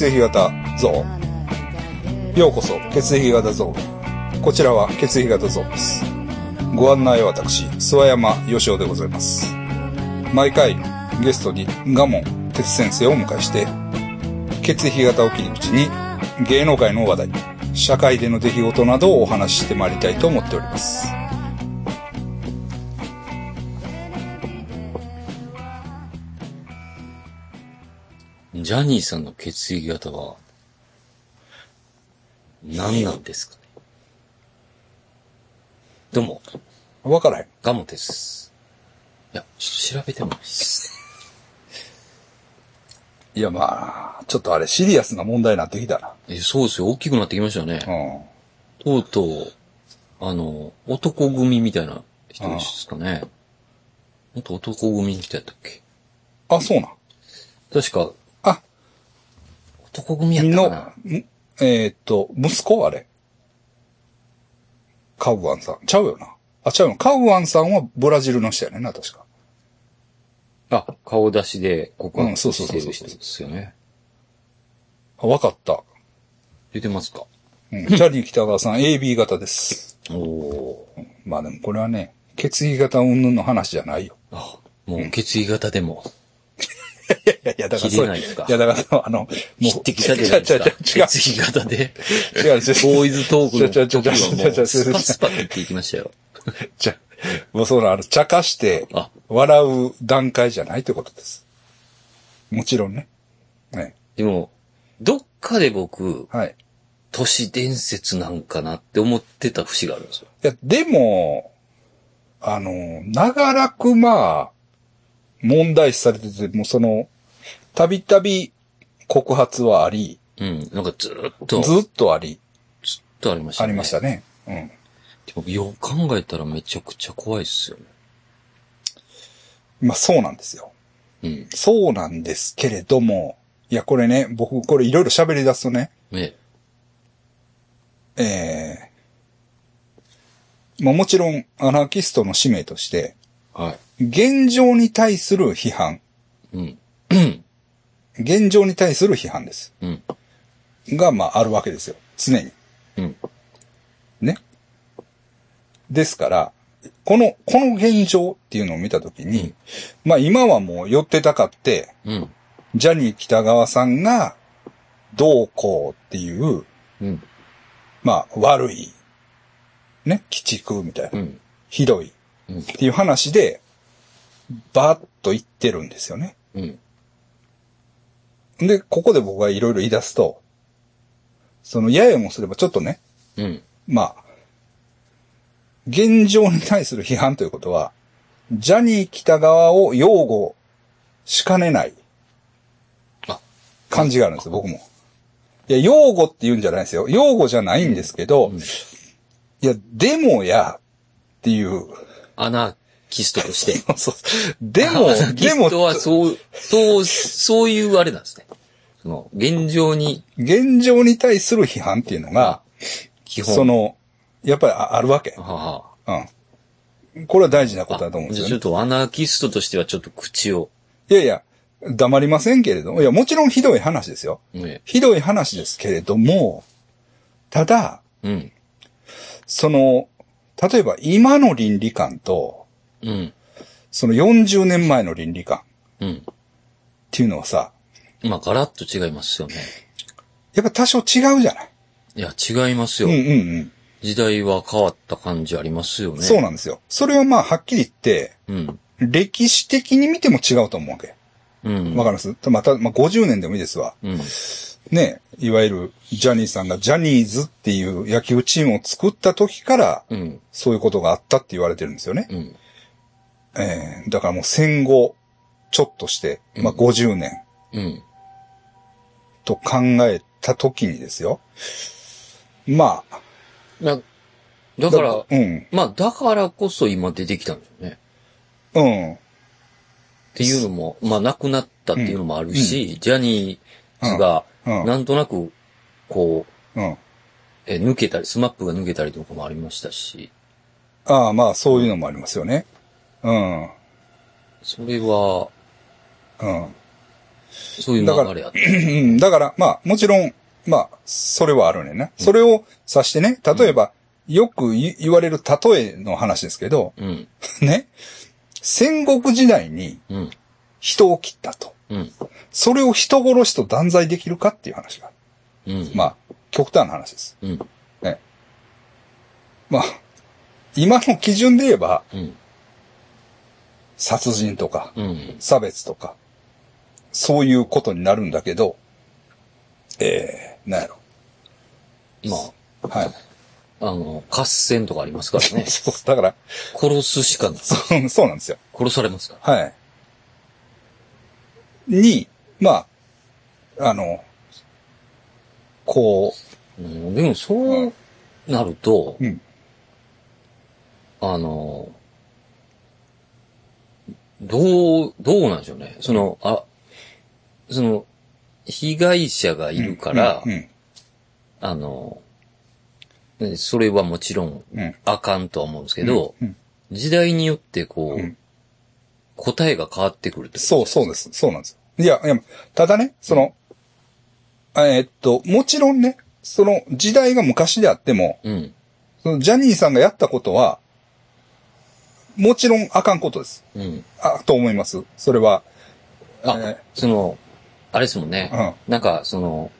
血液型ゾーン。ようこそ、血液型ゾーン。こちらは血液型ゾーンです。ご案内は私、諏訪山義雄でございます。毎回、ゲストにガモン哲先生をお迎えして、血液型を切り口に芸能界の話題、社会での出来事などをお話ししてまいりたいと思っております。ジャニーさんの血液型は、何なんですかね？どうも、わからへん。ガモです。いや、ちょっと調べてもいいです。いや、まあ、ちょっとあれシリアスな問題になってきたえ、そうですよ。大きくなってきましたね。な。うん。とうとう、あの、男組みたいな人ですかね。元男組の人やったっけ？あ、そうなん。確か、あ、男組やったの、かな？んえーっと、息子？あれ。カウアンさん。ちゃうよな。あ、ちゃうよ。カウアンさんはブラジルの人やねんな、確か。あ、顔出しで告うん白そうそうそうそうしてる人ですよね。あ、わかった。出てますか？うん。ジャニー北川さん AB 型です。おおー。まあでもこれはね、血液型云々の話じゃないよ。あ、もう血液型でも、いやいや、だからそれ切れないですか？いや、だから、あの、も切ってきたじゃないですか？違う違う違う血液型で、違う違う違う。ボーイズトークの違う違う違う時はも違う違う違うう、スパスパって言っていきましたよ。じゃ、もうそうなの、茶化してあ、笑う段階じゃないってことです。もちろんね。ね。でも、どっかで僕、はい。都市伝説なんかなって思ってた節があるんですよ。いや、でも、あの、長らくまあ、問題視されてて、もうその、たびたび告発はあり、うん。なんかずーっと、ずっとあり、ずっとありましたね。ありましたね。うん。でもよう考えたらめちゃくちゃ怖いっすよね。まあそうなんですよ。うん。そうなんですけれども、いや、これね、僕、これいろいろ喋り出すとね、ね。ええまあもちろん、アナーキストの使命として、はい。現状に対する批判、うん。現状に対する批判です。うん。が、まあ、あるわけですよ。常に。うん。ね。ですから、この、この現状っていうのを見たときに、まあ今はもう寄ってたかって、うん。ジャニー北川さんが、どうこうっていう、うん。まあ悪い、ね、鬼畜みたいな、うん。ひどいうんっていう話で、バッと言ってるんですよね。うん。で、ここで僕がいろいろ言い出すと、その、ややもすればちょっとね、うん。まあ、現状に対する批判ということは、ジャニー北川を擁護しかねないあ感じがあるんですよ、僕も。いや、擁護って言うんじゃないですよ。擁護じゃないんですけど、うんいや、でもや、っていう、アナーキストとして。そうでもアナー、キでもス、トはそう、そう、そういうあれなんですね。その、現状に現状に対する批判っていうのが、基本。その、やっぱりああるわけ。はあはあ、うん。これは大事なことだと思うんですよね。じゃあちょっとアナーキストとしてはちょっと口を。いやいや、黙りませんけれども、いや、もちろんひどい話ですよ。ね。ひどい話ですけれども、ただ、うん。その、例えば今の倫理観と、うん。その40年前の倫理観っうん。ていうのはさ、まあ、ガラッと違いますよね。やっぱ多少違うじゃない？いや、違いますよ。うんうんうん。時代は変わった感じありますよね。そうなんですよ。それはまあ、はっきり言って、うん。歴史的に見ても違うと思うわけ。うん。わかります？また、まあ、50年でもいいですわ。うん。ね、いわゆるジャニーさんがジャニーズっていう野球チームを作った時から、うん。そういうことがあったって言われてるんですよね。うん。えーだからもう戦後、ちょっとして、まあ、うん50年。うん。と考えた時にですよ。まあ、なだから、うん、まあ、だからこそ今出てきたんですよね。うん、っていうのも、まあ、亡くなったっていうのもあるし、ジャニーズが、うん、なんとなく、こう、うん。え抜けたり、スマップが抜けたりとかもありましたし、ああ、まあ、そういうのもありますよね。うん、それは、うん。そういう流れやっだから、まあ、もちろん、まあ、それはあるねんな。それを指してね、例えば、よく言言われる例えの話ですけど、うん。ね、戦国時代にうん。人を切ったと。うん。それを人殺しと断罪できるかっていう話が。うん。まあ、極端な話です。うん。まあ、今の基準で言えば、うん。殺人とか、うん。差別とか、そういうことになるんだけど、えー、なんやろ。まはい。あ、あの、合戦とかありますからね。そう、だから、殺すしかない。そうそうなんですよ。殺されますから。はい。に、まあ、あの、こうん、でも、そうなると、う、うん、あの、どう、どうなんでしょうね。その、あ、その、被害者がいるから、うん、あの、ねそれはもちろんうん、あかんとは思うんですけど、うん時代によってこう、うん答えが変わってくるってことそう、そうです。そうなんですよ。いや、いや、ただね、その、えーっと、もちろんね、その時代が昔であっても、うん。そのジャニーさんがやったことは、もちろんあかんことです。うん。あ、と思います。それは。あ、えその、あれですもんね。うんなんか、その、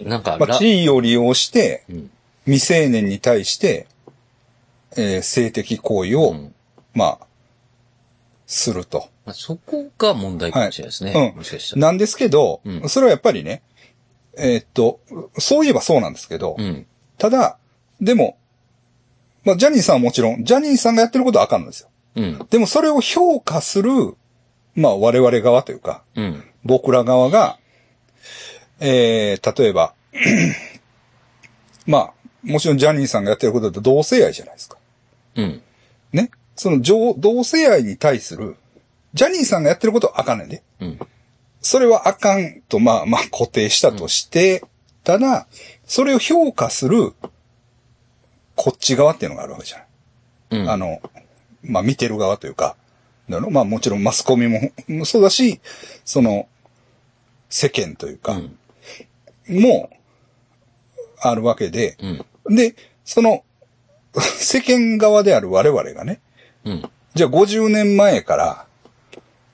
なんか、まあ、ら地位を利用して、うん。未成年に対して、えー性的行為を、うんまあ、すると。まあ、そこが問題かもしれないですね。はいうんもしかしたら。なんですけど、うんそれはやっぱりね、えーっと、そういえばそうなんですけど、うん。ただ、でも、まあ、ジャニーさんはもちろん、ジャニーさんがやってることはあかんのですよ。うん。でもそれを評価する、まあ、我々側というか、うん。僕ら側が、えー、例えば、まあ、もちろんジャニーさんがやってることだと同性愛じゃないですか。うん。ね。その同同性愛に対する、ジャニーさんがやってることはあかんねんで。うん。それはあかんと、まあまあ固定したとして、ただ、それを評価する、こっち側っていうのがあるわけじゃない。うん。あの、まあ見てる側というか、だろまあもちろんマスコミもそうだし、その、世間というか、うん。も、あるわけで、うん。で、その、世間側である我々がね、うん。じゃあ50年前から、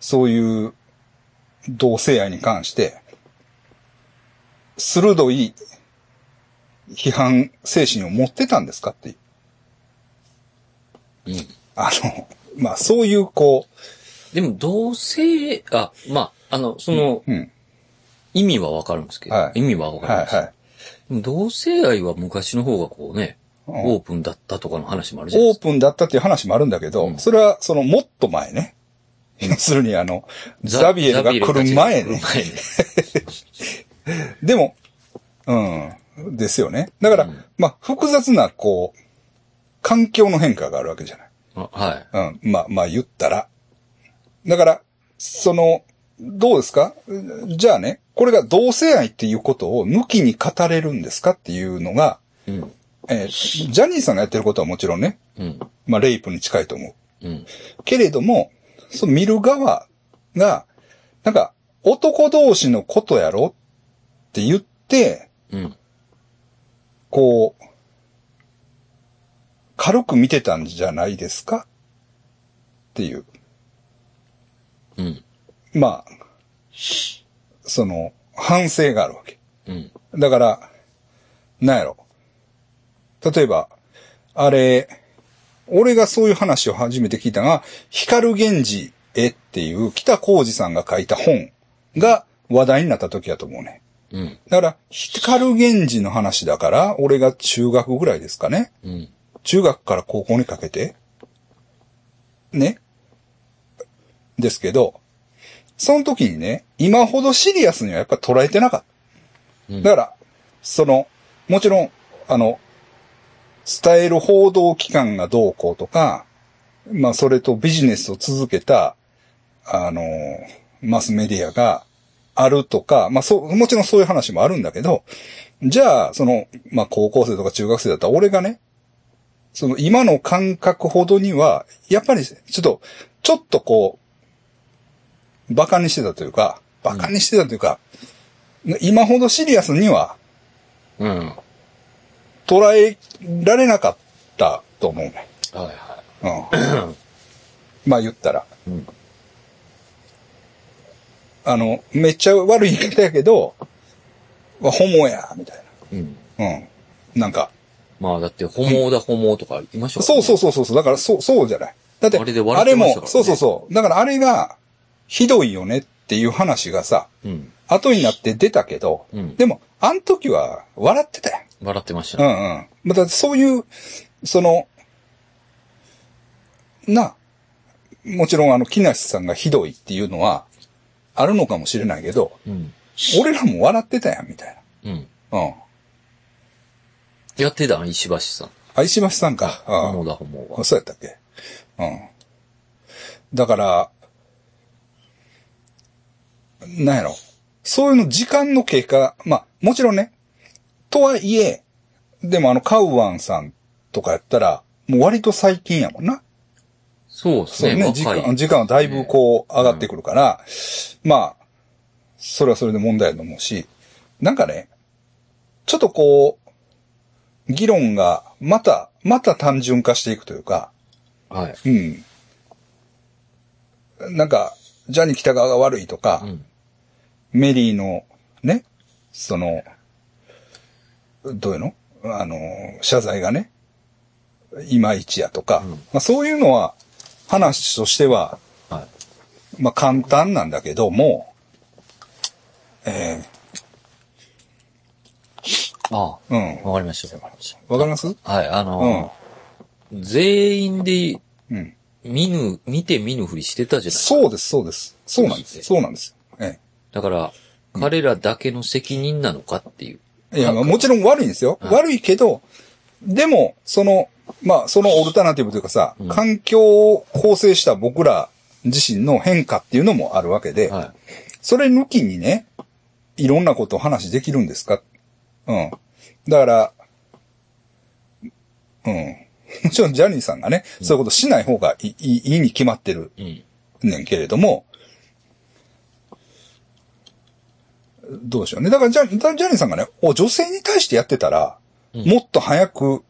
そういう同性愛に関して、鋭い批判精神を持ってたんですかっていう。うん。あの、まあそういうこでも、同性、あ、まあ、あの、その、う、うん。意味はわかるんですけど、はい意味はわかります。はいはい。でも同性愛は昔の方がこうね、うんオープンだったとかの話もあるじゃないオーですか。プンだったっていう話もあるんだけど、うんそれはそのもっと前ね。要するにあの、ザビエルが来る前ね。ザビエルたちが来る前ね。でも、うん、ですよね。だから、うんまあ、複雑な、こう、環境の変化があるわけじゃない。あはい。うん、まあ、まあ言ったら。だから、その、どうですか？じゃあね、これが同性愛っていうことを抜きに語れるんですかっていうのが、うん。えージャニーさんがやってることはもちろんね、うん。まあ、レイプに近いと思う。うん。けれども、その見る側が、なんか、男同士のことやろって言って、うん。こう、軽く見てたんじゃないですか？っていう。うん。まあ、その、反省があるわけ。うん。だから、なんやろ。例えば、あれ、俺がそういう話を初めて聞いたのが、光源氏絵っていう北浩二さんが書いた本が話題になった時やと思うね。うん。だから、光源氏の話だから、俺が中学ぐらいですかね。うん。中学から高校にかけて、ね。ですけど、その時にね、今ほどシリアスにはやっぱ捉えてなかった。うんだから、その、もちろん、あの、伝える報道機関がどうこうとか、まあそれとビジネスを続けた、あの、マスメディアがあるとか、まあそう、もちろんそういう話もあるんだけど、じゃあ、その、まあ高校生とか中学生だったら俺がね、その今の感覚ほどには、やっぱりちょっと、ちょっとこう、馬鹿にしてたというか、馬鹿にしてたというか、今ほどシリアスにはうん。捉えられなかったと思うね。はいはうん。まあ言ったら。い。うん。あの、めっちゃ悪い言い方やけど、わホモや、みたいうん。な。うん。なんか、まあだって、ホモだホモとか言いましょう、そうそうそうそうそう。だからそう、そうじゃない。だって、あれで笑ってましたからねあれも、そうそうそう。だからあれが、ひどいよねっていう話がさ、う。うん。後になって出たけど、うんでも、あの時は笑ってたやん。笑ってましたね。うんうん。またそういう、その、な、もちろんあの、木梨さんがひどいっていうのは、あるのかもしれないけど、うん。俺らも笑ってたやん、みたいうん。な。うん。やってた石橋さん。あ、石橋さんか。うんホモだホモは。そうやったっけ？うん。だから、なんやろ。そういうの時間の経過、まあ、もちろんね、とはいえ、でもあの、カウワンさんとかやったら、もう割と最近やもんな。そうですね。ね。時間、時間はだいぶこう上がってくるから、まあ、それはそれで問題だと思うし、なんかね、ちょっとこう、議論がまた、また単純化していくというか、はい。うん。なんか、ジャニー北川が悪いとか、うん。メリーの、ね、その、どういうの？あの、謝罪がね、いまいちやとか、うんまあそういうのは、話としては、はい。まあ簡単なんだけども、えあえうん。あ、わかりました。わかりましわかります？た。はい、あの、全員でうん。見ぬ、見て見ぬふりしてたじゃないそうです、そうです。そうなんです。そうなんです。えだから、彼らだけの責任なのかっていう。え。いや、まあもちろん悪いんですよ。はい悪いけど、でも、その、まあ、そのオルタナティブというかさ、うん環境を構成した僕ら自身の変化っていうのもあるわけで、はそれ抜きにね、いろんなことを話できるんですか？うん。だから、うん。も ちろんジャニーさんがね、そういうことしない方がいいいいいに決まってるい。うん。ねんけれども、どうでしょうね。だからジャジャニーさんがね、お女性に対してやってたら、うんもっと早く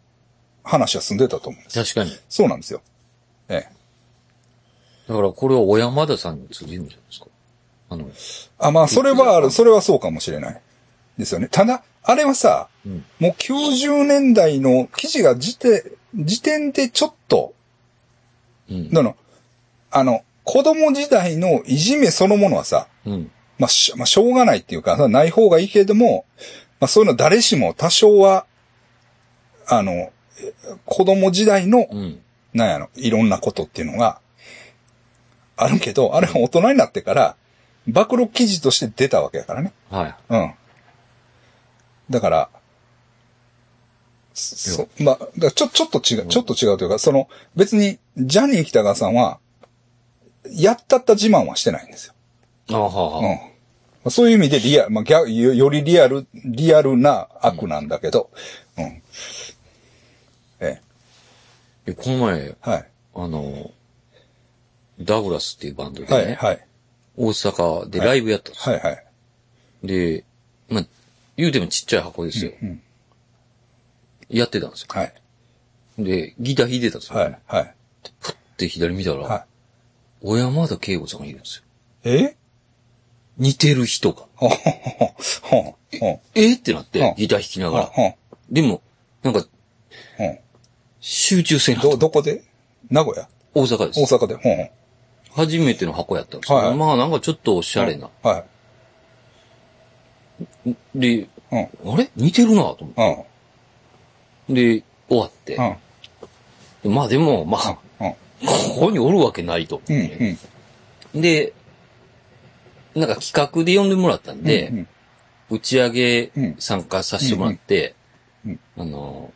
話は進んでたと思うんです。確かに。そうなんですよ。ええ。だからこれは小山田さんに通じるんじゃないですか？あの、あ、まあ、それはある、それはそうかもしれない。ですよね。ただ、あれはさ、うん。もう90年代の記事が時点、時点でちょっと、うん。だの、あの、子供時代のいじめそのものはさ、うん。まあ、しまあ、しょうがないっていうか、ない方がいいけれども、まあ、そういうの誰しも多少は、あの、え子供時代の、うん。なんやろ、いろんなことっていうのが、あるけど、あれは大人になってから、暴露記事として出たわけやからね。はい。うん。だから、そ、まあ、ちょ、ちょっと違う、ちょっと違うというか、その、別に、ジャニー北川さんは、やったった自慢はしてないんですよ。ああ、はあ、うん。まはあ。あそういう意味でリアル、まあ、よよりリアル、リアルな悪なんだけど、うん。ええ、えこの前、はい。あの、ダグラスっていうバンドでね、はい、はい。大阪でライブやったんですよ。はい、はい。で、まあ、言うてもちっちゃい箱ですよ。うん。やってたんですよ。はい。で、ギター弾いてたんですよ。はい、はい。ふって左見たら、はい。小山田圭吾さんがいるんですよ。え？似てる人が。ほほほほほえってなっうんて、ギター弾きながら。でも、なんか、ほ集中せなど、どこで？名古屋？大阪です。大阪で？ほほ初めての箱やったんですけど、はいまあなんかちょっとおしゃれな。はい。で、うん。あれ？似てるなと思っうん。て。で、終わって。うん。まあでも、まあ、うん。ここにおるわけないと。うん。うん。で、なんか企画で呼んでもらったんで、うん打ち上げうん参加させてもらって、うんあの、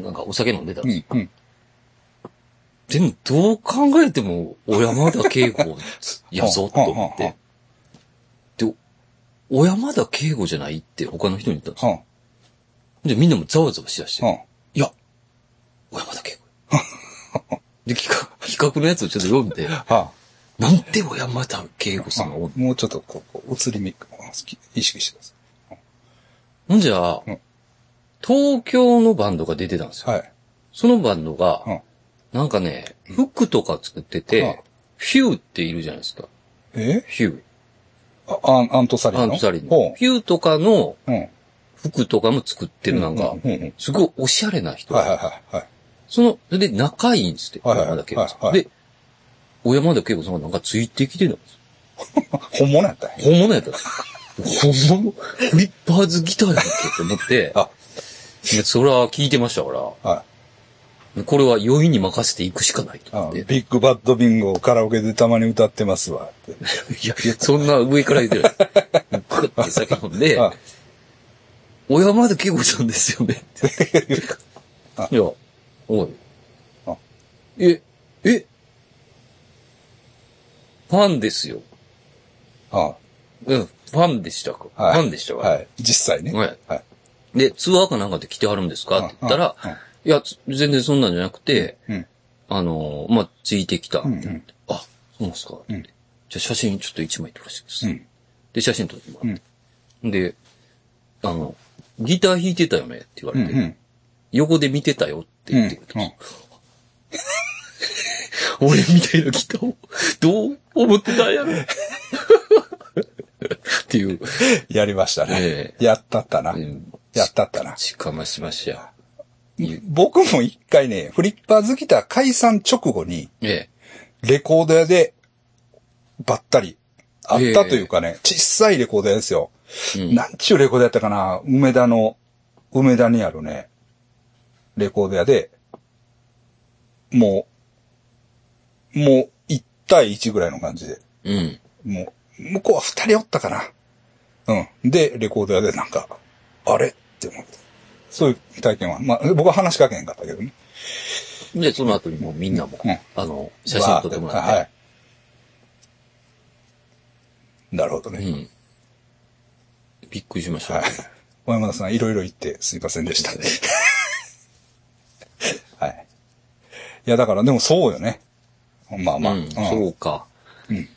なんかお酒飲んでたんですよ。うん。うん。でも、どう考えても、小山田圭吾やぞ、と思って。で、小山田圭吾じゃないって他の人に言ったんですよ。うん。で、みんなもざわざわしだして。うん。いや、小山田圭吾。で、企画、企画のやつをちょっと読んで、はなんで小山田圭吾さんがおんもうちょっとこう、映りみ、意識してくださほんじゃあ、うん東京のバンドが出てたんですい。よ。はい。そのバンドが、うんなんかね、服とか作ってて、うんフューっているじゃないですか。え？フュあアンアントサリー。ンの？アントサリンフューとかの。服とかも作ってるなんか、すごいおしゃれな人。はいはいはいはい。その、それで仲いいんですって、小山田圭吾さん。はいはいで、小山田圭吾さんがなんかついてきてたんですよ。本物やった本物やったんですよ。本物？フリッパーズギターやんけって思って、あ、でそれは聞いてましたから、はい。これは余韻に任せていくしかないと。ビッグバッドビンゴをカラオケでたまに歌ってますわ。いや、そんな上から言ってない。グッて酒飲んであ、小山田圭吾さんですよねいや、おいあ。え、え、ファンですよ。あうん、ファンでしたか、はい。ファンでしたかはい。実際ね。はいはい。で、ツアーかなんかで来てはるんですか？って言ったらうんうん、いや、つ全然そんなんじゃなくて、うん。あのー、まあ、ついてきた。うんうんあ、そうなんですか、うんじゃあ写真ちょっと一枚撮らせてください。うん。で、写真撮ってもらって。で、あの、ギター弾いてたよね？って言わうん。れて、うん。横で見てたよって言ってくれたん。俺みたいなギターをどう思ってたんやろ？っていう、やりましたね。えやったったな。うんやったったな。しかましましや。僕も一回ね、フリッパーズギター解散直後に、えレコード屋で、ばったり、あったというかね、小さいレコード屋ですよ。え。うん。なんちゅうレコードやったかな梅田の、梅田にあるね、レコード屋で、もう、もう1対1ぐらいの感じで、うん。もう、向こうは2人おったかな。うん。で、レコード屋でなんか、あれって思って。そういう体験は、まあ、僕は話しかけへんかったけどね。で、その後にもうみんなも、うんあの、写真撮ってもらって。はい。なるほどね。うん。びっくりしました。はい。小山田さん、いろいろ言ってすいませんでした。はい。いや、だから、でもそうよね。まあまあ。うん、そうか。うん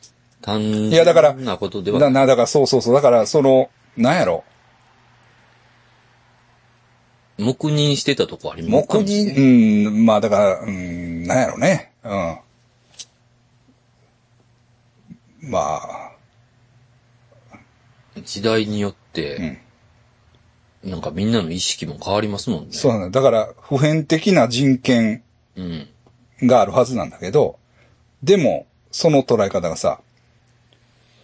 単いやだから純なことではだな、だから、そうそうそう。だから、その、なんやろ。黙認してたとこあります黙認、うん、まあだから、うん、なんやろね。うん。まあ、時代によって、なんかみんなの意識も変わりますもんね。そうなんだ。だから、普遍的な人権うん。があるはずなんだけど、でも、その捉え方がさ、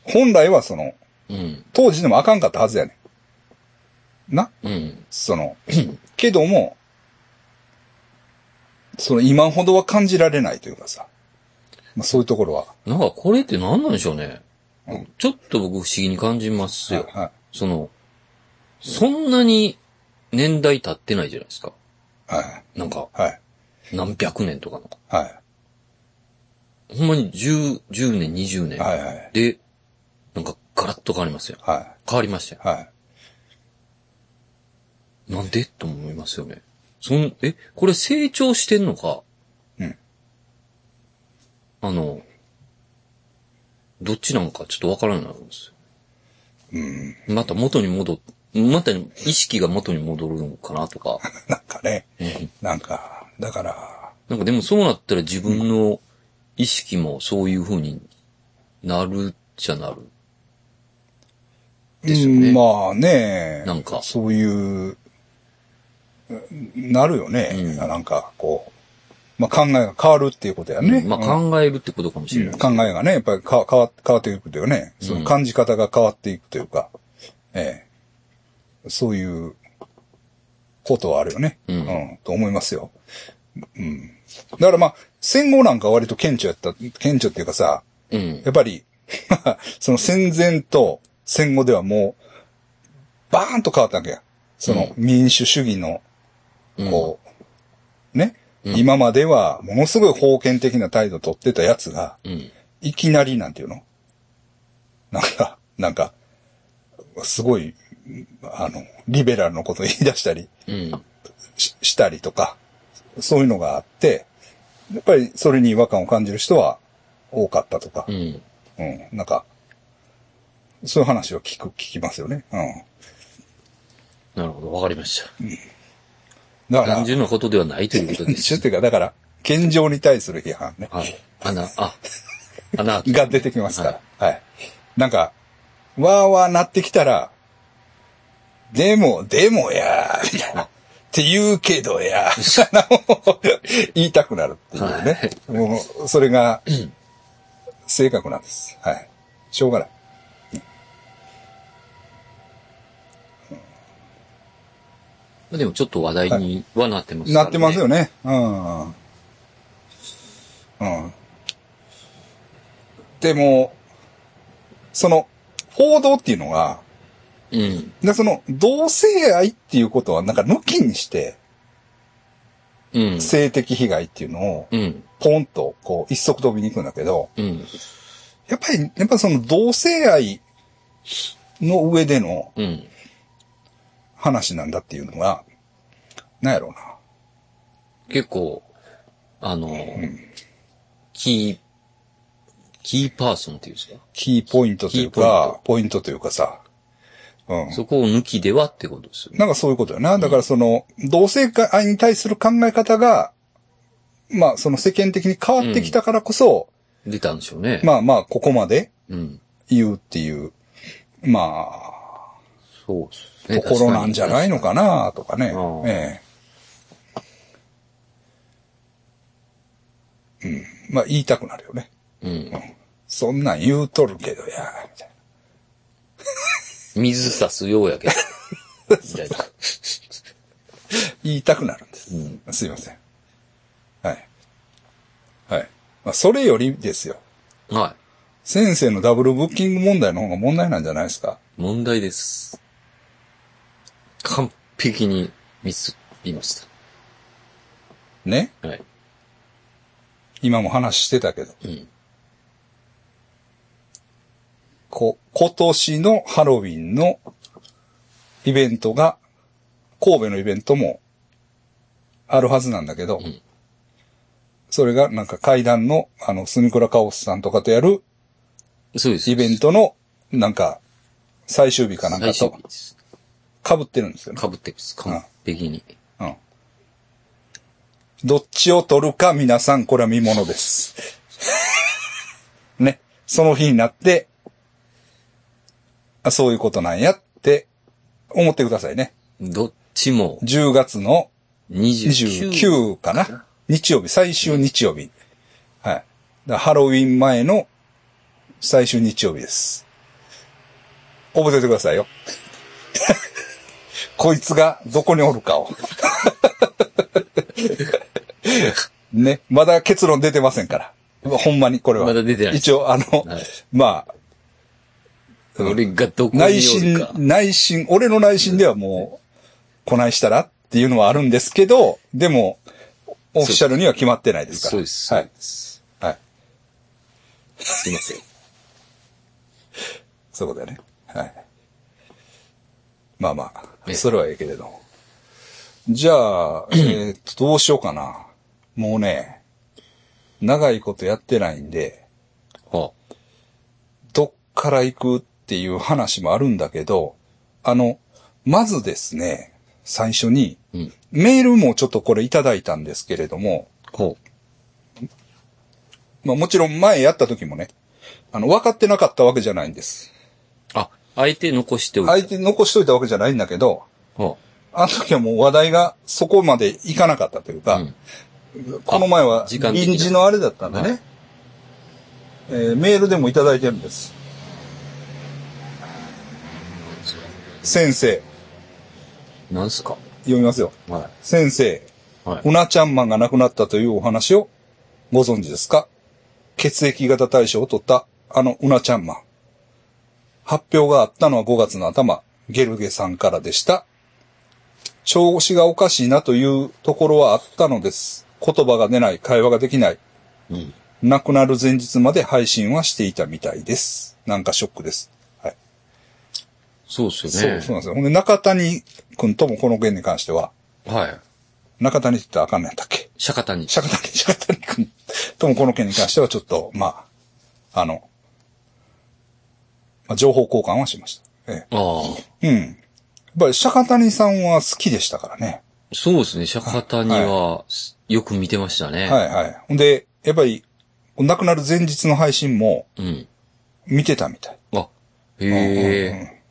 本来はその、うん。当時でもあかんかったはずやねん。なうん。その、けども、その今ほどは感じられないというかさ、まあそういうところは。なんかこれって何なんでしょうね。うんちょっと僕不思議に感じますよ。はその、そんなに年代経ってないじゃないですか。い。はい。なんか、はい。何百年とかの。はい。ほんまに10、10年、20年。はい。はい。で、なんかガラッと変わりますよ。は変わりましたよい。。はい。なんで？と思いますよね。そん、え、これ成長してんのか？うん。あの、どっちなんかちょっとわからないんですよ。うん。また元に戻っ、また意識が元に戻るのかなとか。なんかね、うんなんか、だから、なんかでもそうなったら自分の意識もそういう風になるっちゃなる。ですよねうんまあね、なんかそういう、なるよね。うんなんか、こう、まあ考えが変わるっていうことやね。まあうん考えるってことかもしれない。考えがね、やっぱりか変わ変わっていくというね、その感じ方が変わっていくというか、ええ、そういうことはあるよね。うんと思いますよ。うん。だからまあ、戦後なんか割と顕著やった、顕著っていうかさ、うん。やっぱり、その戦前と戦後ではもう、バーンと変わったわけや。その民主主義の、こう、ね、うん今まではものすごい封建的な態度を取ってたやつが、うん。いきなりなんていうの？なんか、なんか、すごい、あの、リベラルのことを言い出したりうん。ししたりとか、そういうのがあって、やっぱりそれに違和感を感じる人は多かったとかう、ん。うん、なんか、そういう話を聞く、聞きますよね。うん。なるほど、わかりました。だから単、純なことではないということでちょっす。というか、だから、現状に対する批判ね。はい。穴、あ、穴、が出てきますから。はい。なんか、わーわーなってきたら、でも、でもやー、みたいな。って言うけどやー、みたいな言いたくなるっていうね。もう、それが、正確なんです。はい。しょうがない。でもちょっと話題にはなってますなってますよね。ね。うん。うん。でも、その、報道っていうのが、うん。でその、同性愛っていうことはなんか抜きにして、うん。性的被害っていうのを、うん。ポンと、こう、一足飛びに行くんだけど、うん。やっぱり、やっぱその同性愛の上でのうん。話なんだっていうのが、なんやろうな。結構、あの、キー、キーパーソンっていうんですか？キーポイントというかト、ポイントというかさ、うん。そこを抜きではってことですよね。なんかそういうことよな。だからその、同性愛に対する考え方が、まあその世間的に変わってきたからこそ、出たんでしょうね。まあまあここまでうん。言うっていう、まあ、そうですね。ところなんじゃないのかなとかねう。んええ。うん。まあ言いたくなるよね。うん。そんなん言うとるけどや、みたい水差すようやけど。みたいな。な。言いたくなるんです。うん。すいません。はい。はい。まあそれよりですよ。は先生のダブルブッキング問題の方が問題なんじゃないですか？い。問題です。完璧にミスりましね？た。はい。今も話してたけど。うん。こ、今年のハロウィンのイベントが、神戸のイベントもあるはずなんだけど、んそれがなんか階段の、あの、スミクラカオスさんとかとやるそうです。イベントの、なんか、最終日かなんか最終と日です。被ってるんですよね。被ってます。完璧に。うん。どっちを取るか皆さんこれは見ものです。ね。その日になって、あそういうことなんやって思ってくださいね。どっちも10月の29 29かな。日曜日、最終日曜日。はい。ハロウィン前の最終日曜日です。覚えておいてくださいよ。こいつがどこにおるかを。ね。まだ結論出てませんから。ほんまにこれは。まだ出てない一応、あの、はいまあ、俺がどこに内おる心か。、内心、俺の内心ではもう、こないしたらっていうのはあるんですけど、でも、オフィシャルには決まってないですから。そうです。はいはい。すいません。そうだよね。はい。まあまええあ、それはええけれど。じゃあ、えーっと、どうしようかな。もうね、長いことやってないんで、はどっから行くっていう話もあるんだけど、あの、まずですね、最初に、あ。うん。メールもちょっとこれいただいたんですけれども、ほまあもちろん前やった時もね、あの、分かってなかったわけじゃないんです。う。あ、相手残しておいた。相手残しといたわけじゃないんだけど、はあの時はもう話題がそこまでいかなかったというか、うんこの前は臨時のあれだったんでね、はいえーメールでもいただいてるんです。先生、あ。なんすか？読みますよ。は先生、い。はい。うなちゃんマンが亡くなったというお話をご存知ですか？血液型対象を取ったあのうなちゃんマン。発表があったのは5月の頭、ゲルゲさんからでした。調子がおかしいなというところはあったのです。言葉が出ない、会話ができない。うん。亡くなる前日まで配信はしていたみたいです。なんかショックです。はい。そうですよそう、ね。そうなんですよ。ほんで、中谷くんともこの件に関しては、はい。中谷って言ったらあかんのやったっけ？釈迦谷。釈迦谷、釈迦谷くんともこの件に関してはちょっと、まあ、あの、まあ、情報交換はしました。えああ。え。うん。やっぱり釈迦谷さんは好きでしたからね。そうですね、釈迦谷は、よく見てましたね。はいはい。ほんで、やっぱり、亡くなる前日の配信もうん。見てたみたい。あ、へえ。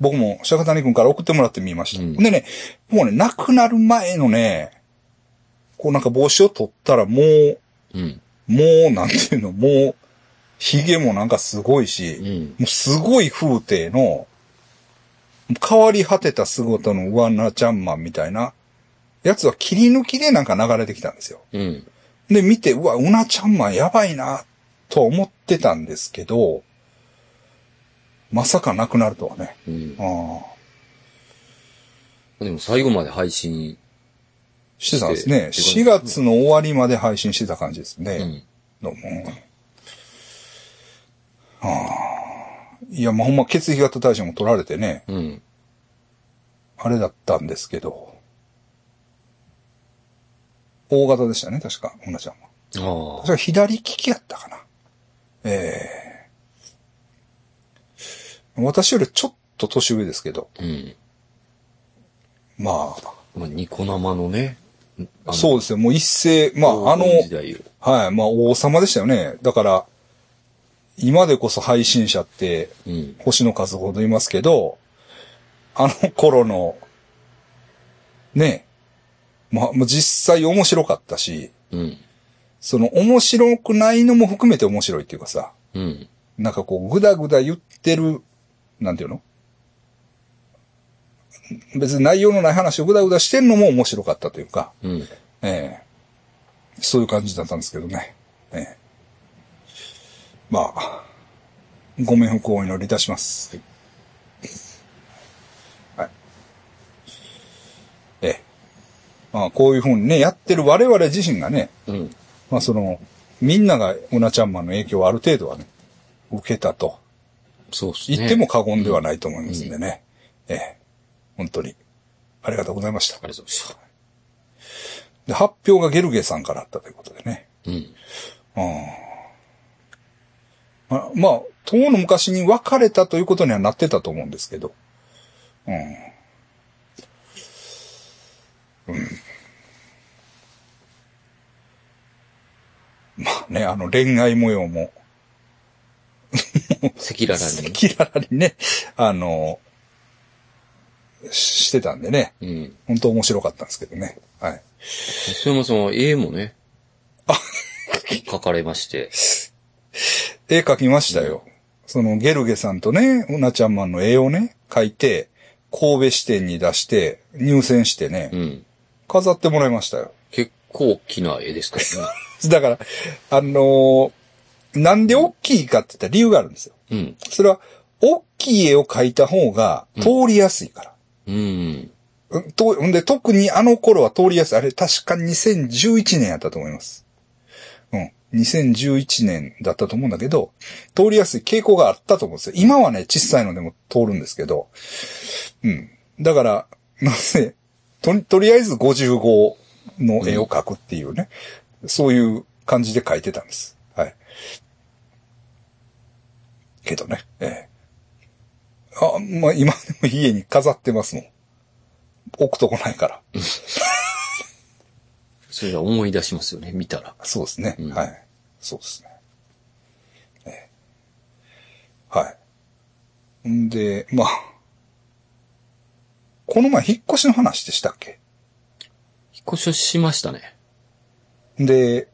僕も釈迦谷君から送ってもらって見ました。うんでね、もうね、亡くなる前のね、こうなんか帽子を取ったらもう、うん。もうなんていうの、もう、髭もなんかすごいし、うん。もうすごい風景の、変わり果てた姿のワナちゃんマンみたいなやつは切り抜きでなんか流れてきたんですよ。うん。で、見て、うわ、うなちゃんマンやばいな、とは思ってたんですけど、まさかなくなるとはね。うん。ああ。でも最後まで配信、してたんですね。4してて月の終わりまで配信してた感じですね。うん。どうも。ああ。いや、まあ、ほんま血液型対象も取られてね、うん。あれだったんですけど、大型でしたね、確か、うなちゃんは。ああ確。か左利きやったかな。ええ私よりちょっと年上ですけど、うん。まあ、まあ、ニコ生のね。あのそうですよ、もう一世、まあ、あの、はい、まあ、王様でしたよね。だから、今でこそ配信者って、うん。星の数ほどいますけど、あの頃の、ね、ま実際面白かったし、うん。その面白くないのも含めて面白いっていうかさ、うん。なんかこう、ぐだぐだ言ってる、なんていうの？別に内容のない話をぐだぐだしてんのも面白かったというか、うん。ええそういう感じだったんですけどね。ええまあ、ご冥福をお祈りいたします。はい。ええ。まあ、こういうふうにね、やってる我々自身がね、うん。まあその、みんながうなちゃんマンの影響をある程度はね、受けたとそうっすね。言っても過言ではないと思いますんでね。ええ。本当に。ありがとうございましたあ。りがとうございました。で、発表がゲルゲさんからあったということでね。うん。あまあ、とうの昔に別れたということにはなってたと思うんですけど。うん。うん。まあね、あの恋愛模様も、赤裸々に。赤裸々にね、あの、ししてたんでね、うん。本当面白かったんですけどね。はい。そ山さんは絵もね、描かれまして。絵描きましたよ。そのゲルゲさんとね、うなちゃんマンの絵をね、描いて、神戸支店に出して、入選してね、うん。飾ってもらいましたよ。結構大きな絵ですからね。だから、あのーなんで大きいかって言ったら理由があるんですよ。うん。それは、大きい絵を描いた方が通りやすいから。うん。うんと、ほんで、特にあの頃は通りやすい。あれ、確か2011年やったと思います。2011年だったと思うんだけど、通りやすい傾向があったと思うんですよ。今はね、小さいのでも通るんですけど、うん。だから、なぜ、と、とりあえず55の絵を描くっていうね、そういう感じで描いてたんです。はい。けどね、ええ。あ、まあ、今でも家に飾ってますもん。置くとこないから。それは思い出しますよね、見たら。そうですね。うんはい。そうですね。ええはい。んで、まあ、この前引っ越しの話でしたっけ？引っ越しをしましたね。で、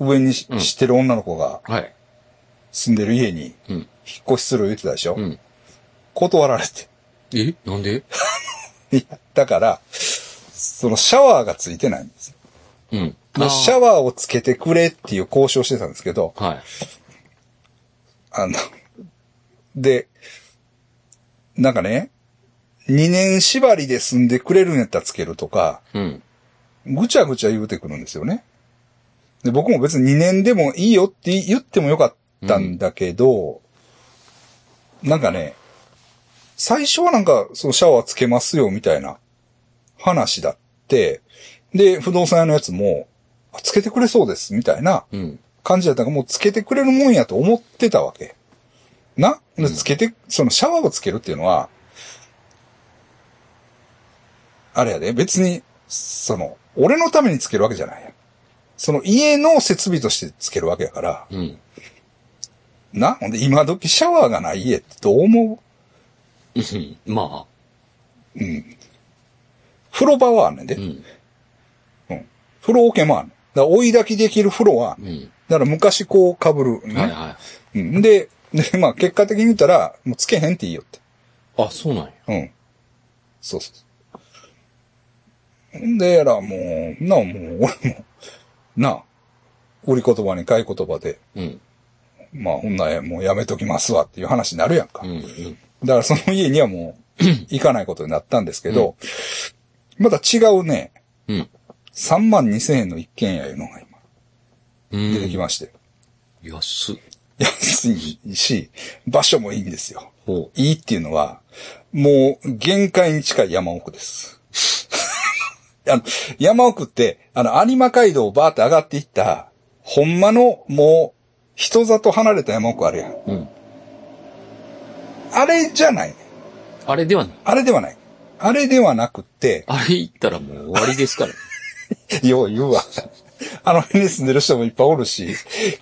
上にしうん知ってる女の子がはい。住んでる家にうん。引っ越しする言ってたでしょ、うん。断られて。え？なんで？いや、だから、そのシャワーがついてないんですよ。うん。でシャワーをつけてくれっていう交渉してたんですけど、はい。あの、で、なんかね、2年縛りで住んでくれるんやったらつけるとか、うん。ぐちゃぐちゃ言うてくるんですよね。で、僕も別に2年でもいいよって言ってもよかったんだけど、なんかね、最初はなんか、そのシャワーつけますよみたいな話だって、で、不動産屋のやつも、あつけてくれそうですみたいなうん。感じだったから、もうつけてくれるもんやと思ってたわけ。な？でつけて、そのシャワーをつけるっていうのは、あれやで、別に、その、俺のためにつけるわけじゃないやん。その家の設備としてつけるわけやから、うん。な？ほんで今時シャワーがない家ってどう思う？んまううん。風呂場はあんねんで。あ、うん。風呂桶もあんねん。だから追い炊きできる風呂はうん。だから昔こう被る、ね。はいはうん。で、で、まあ結果的に言ったら、もうつけへんっていいよって。い。あ、そうなんや。うん。そうそう。んでやら、もう、なあ、もう、俺も、なあ、売り言葉に買い言葉で、うん。まあ、ほんならもうやめときますわっていう話になるやんか。うん。うん。だからその家にはもう、行かないことになったんですけど、また違うね、うん。3万2千円の一軒家いうのが今、うん。出てきまして。安っ。安いし、場所もいいんですよ。ほいいっていうのは、もう限界に近い山奥です。あの、山奥って、あの、有馬街道をバーって上がっていった、ほんまの、もう、人里離れた山奥あるやん。う。うん。あれじゃない。あれではない。あれではない。あれではなくって、あれ行ったらもう終わりですからね。よう言うわ。あの辺に住んでる人もいっぱいおるし、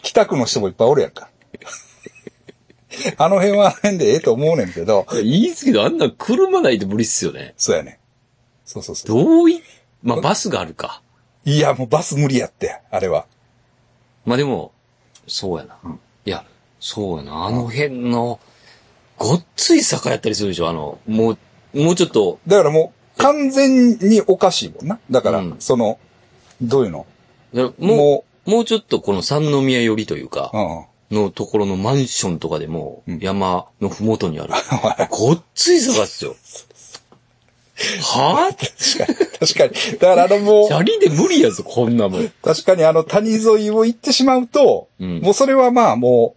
北区の人もいっぱいおるやんか。あの辺はあの辺でええと思うねんけど、いやいすけど、あんな車ないと無理っすよね。そうやね。そうそうそう。どうい、まあ、バスがあるか。いや、もうバス無理やって、あれは。まあでも、そうやな。いや、そうやな。あの辺の、ごっつい坂やったりするでしょあの、もう、もうちょっと、だからもう、完全におかしいもんな。だから、うんその、どういうの？もう、ももうちょっとこの三宮寄りというかう、、うん。のところのマンションとかでもうん、山のふもとにある。ごっつい坂っすよ。はぁ？確かに。確かに。だからあのもうチ、ャリで無理やぞ、こんなもん。確かにあの谷沿いを行ってしまうと、うんもうそれはまあも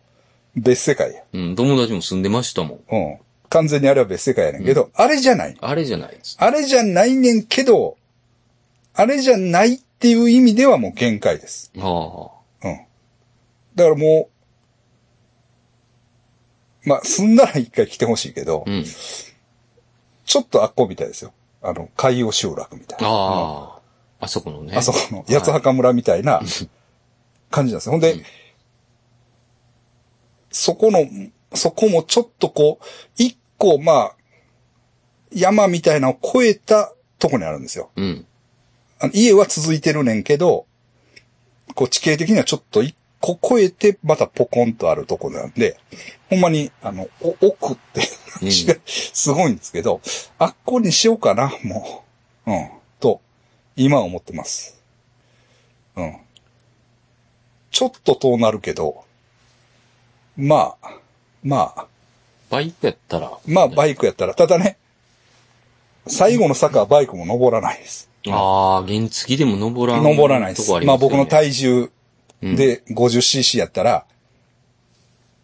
う、別世界や。うん、友達も住んでましたもん。うん。完全にあれは別世界やねんけど、あれじゃない。あれじゃないです。あれじゃないねんけど、あれじゃないっていう意味ではもう限界です。ああ。うん。だからもう、まあ、住んだら一回来てほしいけど、うん。ちょっとあっこみたいですよ。あの、海洋集落みたいな。ああ。あそこのね。あそこの八幡村みたいな感じなんですよ。ほんで、そこの、そこもちょっとこう、一個、まあ、山みたいなのを越えたとこにあるんですよ。うん。あの家は続いてるねんけど、こう地形的にはちょっと一個越えて、またポコンとあるとこなんで、ほんまに、あの、お奥って、うん すごいんですけど、あっこにしようかな、もう。うん。と、今は思ってます。うん。ちょっと遠なるけど、まあ、まあ、バイクやったら。まあバイクやったら、ただね、最後の坂はバイクも登らないです。ああ、原付でも登らん。登らないです。まあ僕の体重うんで 50cc やったら、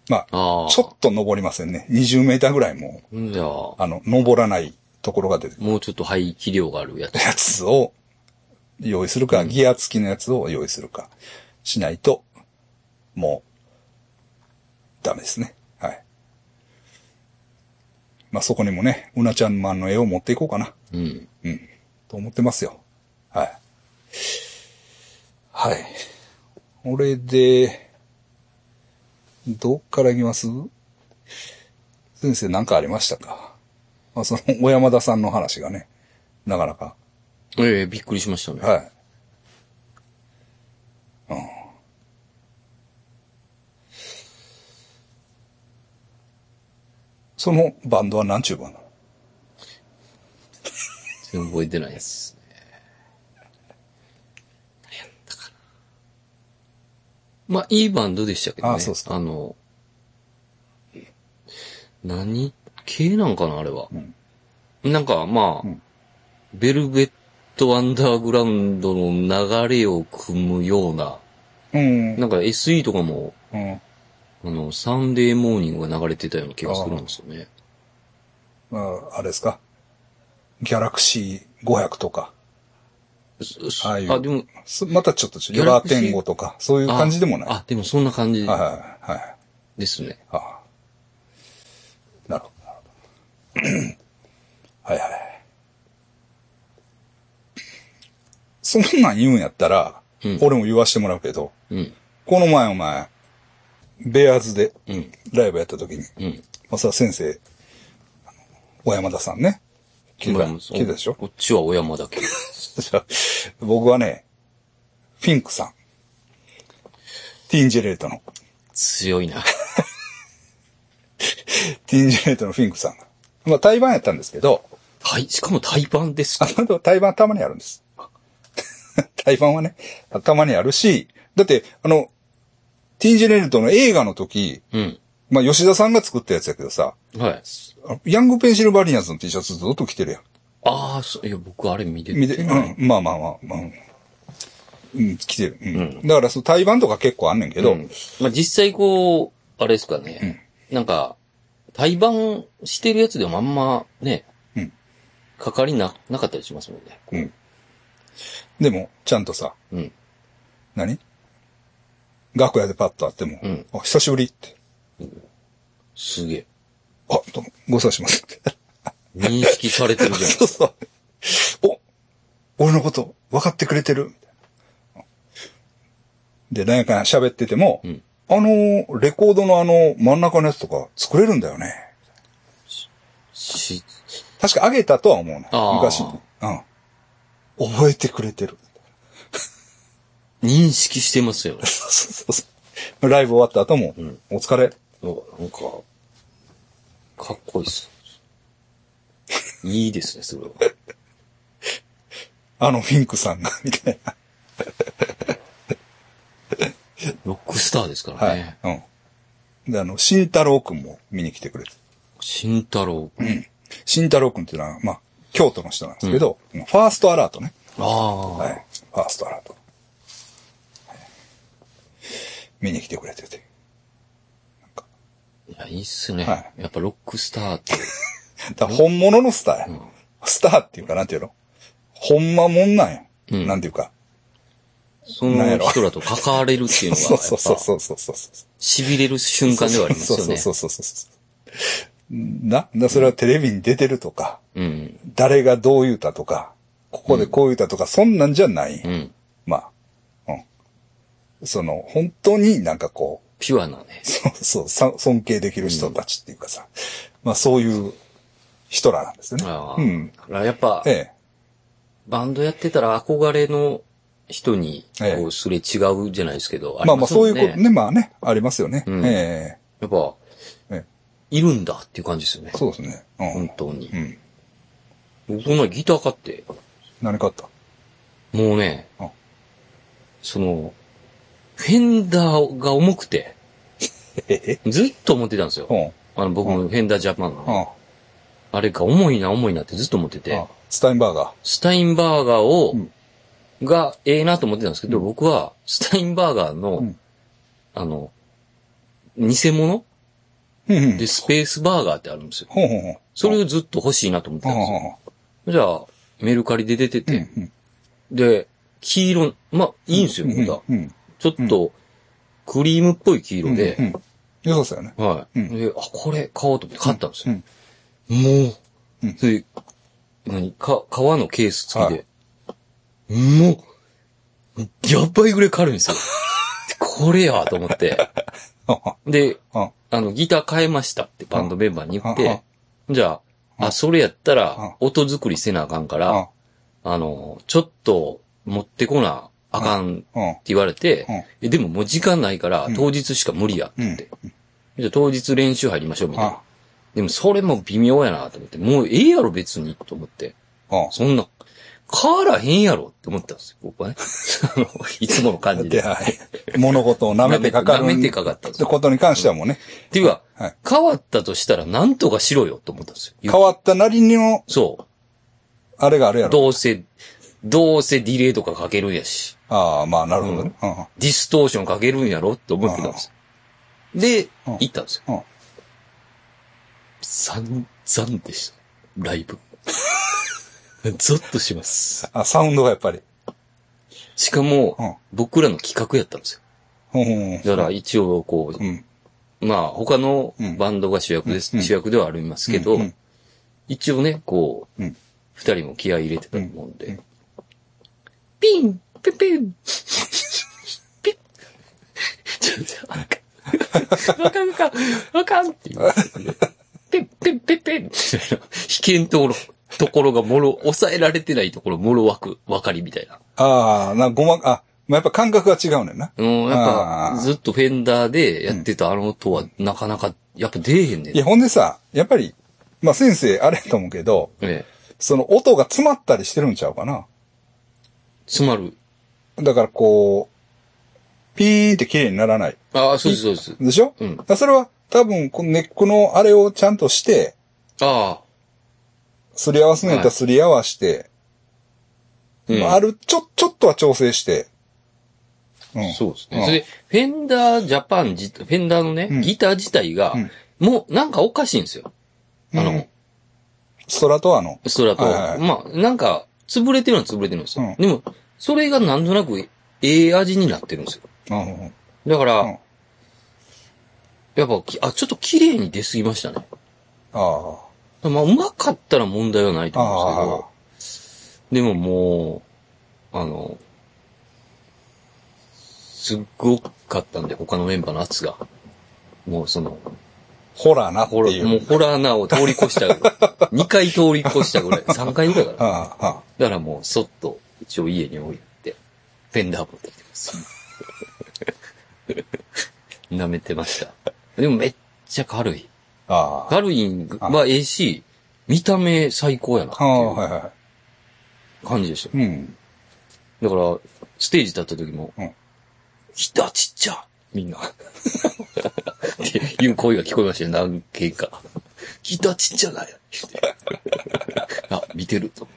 まあ、ああ。ちょっと登りませんね。20メーターぐらいもじゃあ、あの、登らないところが出てくるもうちょっと排気量があるやつ。やつを用意するか、ギア付きのやつを用意するか、しないと、もう、ダメですね。はい。まあそこにもね、うなちゃんマンの絵を持っていこうかな。うん。うん。と思ってますよ。はい。はい。俺で、どっから行きます？先生何かありましたか？まあ、その、小山田さんの話がね、なかなか。ええびっくりしましたね。はい。うん。そのバンドは何ちゅうバンド？全然覚えてないです。何やったかな。まあ、いいバンドでしたけどね。あそうっすかあの、何？系なんかな、あれは。なんか、まあ、んベルベットアンダーグラウンドの流れを組むような、うん。なんか SE とかも、うん。あの、サンデーモーニングが流れてたような気がするんですよね。まあ、あれですか？ギャラクシー500とか。そああいうあ、でも、すまたちょっと違う。ヨラ天語とか、そういう感じでもない。あ、でもそんな感じはいはいはい。ですね。ああなるほど、なるほど。はいはい。そんなん言うんやったら、うん俺も言わしてもらうけど、うん。この前お前、ベアーズでうん。ライブやった時に、うん。まあさ、先生、小山田さんね。聞いた、聞いたでしょ？こっちは小山だけ。僕はね、フィンクさん。ティーンジェレートの。強いな。ティーンジェレートのフィンクさんが。まあ、対バンやったんですけど、はい、しかも対バンですあかの、対バンたまにあるんです。対バンはね、たまにあるし、だって、あの、ティーンジェレートの映画の時、うん。まあ、吉田さんが作ったやつやけどさ、はい。あヤングペンシルバニアンズの T シャツずっと着てるやん。ああ、そういや、僕あれ見て見て、うん、まあまあまあ、まあ、うん、うん着てる。うん。だから、その対バンとか結構あんねんけど、うんまあ実際こう、あれですかね。なんか、対バンしてるやつでもあんまね、うんかかりな、なかったりしますもんね。うん。でも、ちゃんとさ、うん。何？楽屋でパッと会っても、うんあ、久しぶりって。すげえ。あ、どうも、ご無沙汰しますって。認識されてるじゃん。そうそう。お、俺のこと分かってくれてる？みたいなで、何やかんや喋ってても、うんあの、レコードのあの、真ん中のやつとか作れるんだよね。し、確かあげたとは思うね。あー昔に。うん。覚えてくれてる。認識してますよね。そうそうそう。ライブ終わった後も、んお疲れ。おなんか、かっこいいっす。いいですね、それは。あのフィンクさんが、みたいな。ロックスターですからはい。ね。うん。で、あの、慎太郎くんも見に来てくれて。慎太郎。慎太郎くんっていうのは、まあ、京都の人なんですけど、ファーストアラートね。ああ、はい。ファーストアラート。はい見に来てくれてて。いや、いいっすね。はいやっぱロックスターって、だから本物のスターや。スターっていうか、なんていうの？ほんまもんなんや。うんなんていうか。その人らと関われるっていうのが、そうやっぱ、そうそうそうそうそうそう。痺れる瞬間ではありますよね。そうそうそうそうそう。な、な、それはテレビに出てるとか、うん。誰がどう言うたとか、ここでこう言うたとか、そんなんじゃない。うん。その、本当になんかこう、ピュアなね。そうそう、さ尊敬できる人たちっていうかさ、まあそういう人らなんですよね。ああ。うん。やっぱ、ええ。バンドやってたら憧れの人に、ええこう、すれ違うじゃないですけど、まあまあそういうことね、まあね、ありますよね。うんえやっぱ、ええいるんだっていう感じですよねえ。そうですね。うん。本当にう。ん。僕この前ギター買って、何かあった？もうねうん、その、フェンダーが重くて、え えずっと思ってたんですよ。うん。あの、僕のフェンダージャパンの。あれが重いな重いなってずっと思っててうん、スタインバーガスタインバーガーをうん、がええなと思ってたんですけど、僕は、スタインバーガーの、うんあの、偽物？ー。うんうん。で、スペースバーガーってあるんですよ。ほうほうほう。それをずっと欲しいなと思ってたんですよ。じゃあ、メルカリで出てうんて、うん。で、黄色、まあ、いいんですよ、うんまだ。うん。ちょっと、クリームっぽい黄色でう、ん。良さそうやね。はい。うんで、あ、これ買おうと思って買ったんですよ。うん。もう、うんで、何？か、革のケース付きはで、もう、やばいぐらい軽いんですよ。これやと思って。で、うん。あの、ギター変えましたってバンドメンバーに言っうんて、じゃあ、あ、それやったうんら、音作りせなあかんかうんら、あの、ちょっと持ってこなあかんってうん。言われてうん、えでももう時間ないからん、当日しか無理やってって。じゃあ当日練習入りましょうみたいあな。でもそれも微妙やなと思って、もうええやろ別にと思って。うん。そんな、変わらへんやろって思ったんですよ、僕はね。あのいつもの感じで、で。はい。物事を舐めてかかる。舐めてかかったってことに関してはもうね、っていうか、はい変わったとしたら何とかしろよと思ったんですよ。変わったなりの、そあれがあるやう。ろ。どうせ、どうせディレイとかかけるんやし、ああ、まあ、なるほどね。うん。ディストーションかけるんやろ？って思ってたんですよ。で、うん行ったんですよ。うん。散々でした。ライブ。ゾッとします。あ、サウンドがやっぱり。しかも、うん僕らの企画やったんですよ。だから一応こう、うん。まあ他のうんバンドが主役です、うん主役ではありますけど、一応ね、こう、うん二人も気合い入れてたと思うんで、うんピンピピンピッちょっと、わかんわかん、わかんっていう。ペッペッペッペッ。危険ところ、ところがもろ、抑えられてないところ、もろわく、わかりみたいな。ああ、な、ごま、あ、まあ、やっぱ感覚が違うねんな。うん、やっぱ、ずっとフェンダーでやってたあの音は、なかなか、やっぱ出えへんねんい。や、ほんでさ、やっぱり、まあ、先生、あれやと思うけど、ええ。その音が詰まったりしてるんちゃうかな。詰まる。だからこう、ピーンって綺麗にならない。ああ、そうです、そうです。でしょ？うんだからそれは多分、このネックのあれをちゃんとして、ああ。すり合わすのやったらすり合わして、うんまあある、ちょ、ちょっとは調整して。うん。そうですね。うんそれで、フェンダージャパンじ、フェンダーのね、うんギター自体が、うんもうなんかおかしいんですよ。あの、うんストラトアの。ストラト。はいはいはいまあ、なんか、潰れてるのは潰れてるんですよ。うんでも、それがなんとなく、ええ味になってるんですよ。うんだから、うんやっぱき、あ、ちょっと綺麗に出過ぎましたね。あまあ、うまかったら問題はないとあ。思うんあですけど、でももう、あの、すっごかったんで、他のメンバーの圧が。もうその、あ。ホラーなってホラー、もういう。ホラーなを通り越したぐらい。2回通り越したぐらい。3回ぐらいかな。ああ、あだからもう、そっと、一応家に置いて、フェンダー持ってきてます。舐めてました。でもめっちゃ軽い。あ。軽いんはええし、見た目最高やなっていう感じでした。い。うん。だから、ステージ立った時も、うんひたちっちゃみんな。っ ていう声が聞こえましたよ、何件か。ひたちっちゃだよ。っ てあ、見てると。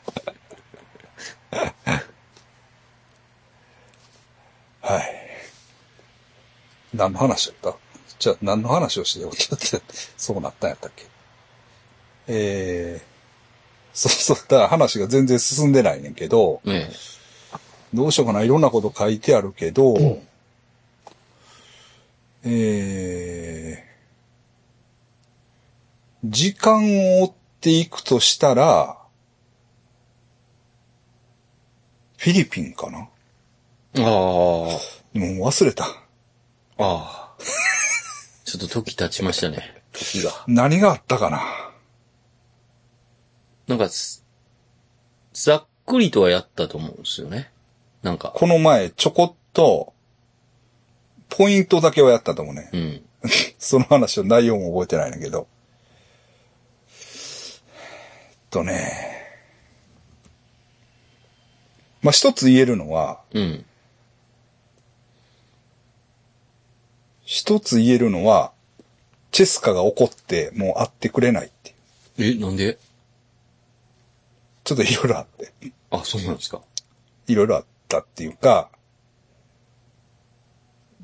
はい。何の話だった？じゃあ、何の話をしてよってって、そうなったんやったっけ？えー、そう そう、だから話が全然進んでないねんけど、ねどうしようかな、いろんなこと書いてあるけど、えー、時間を追っていくとしたら、フィリピンかな？ああ、もう忘れた。ああ。ちょっと時経ちましたね。時が。何があったかな？なんかす、ざっくりとはやったと思うんですよね。なんか。この前ちょこっと、ポイントだけはやったと思うね。うん。その話の内容も覚えてないんだけど。えっとね。まあ、一つ言えるのは、うん。一つ言えるのは、チェスカが怒ってもう会ってくれないっていう。え、なんで？ちょっといろいろあって。あ、そうなんですか。いろいろあったっていうか、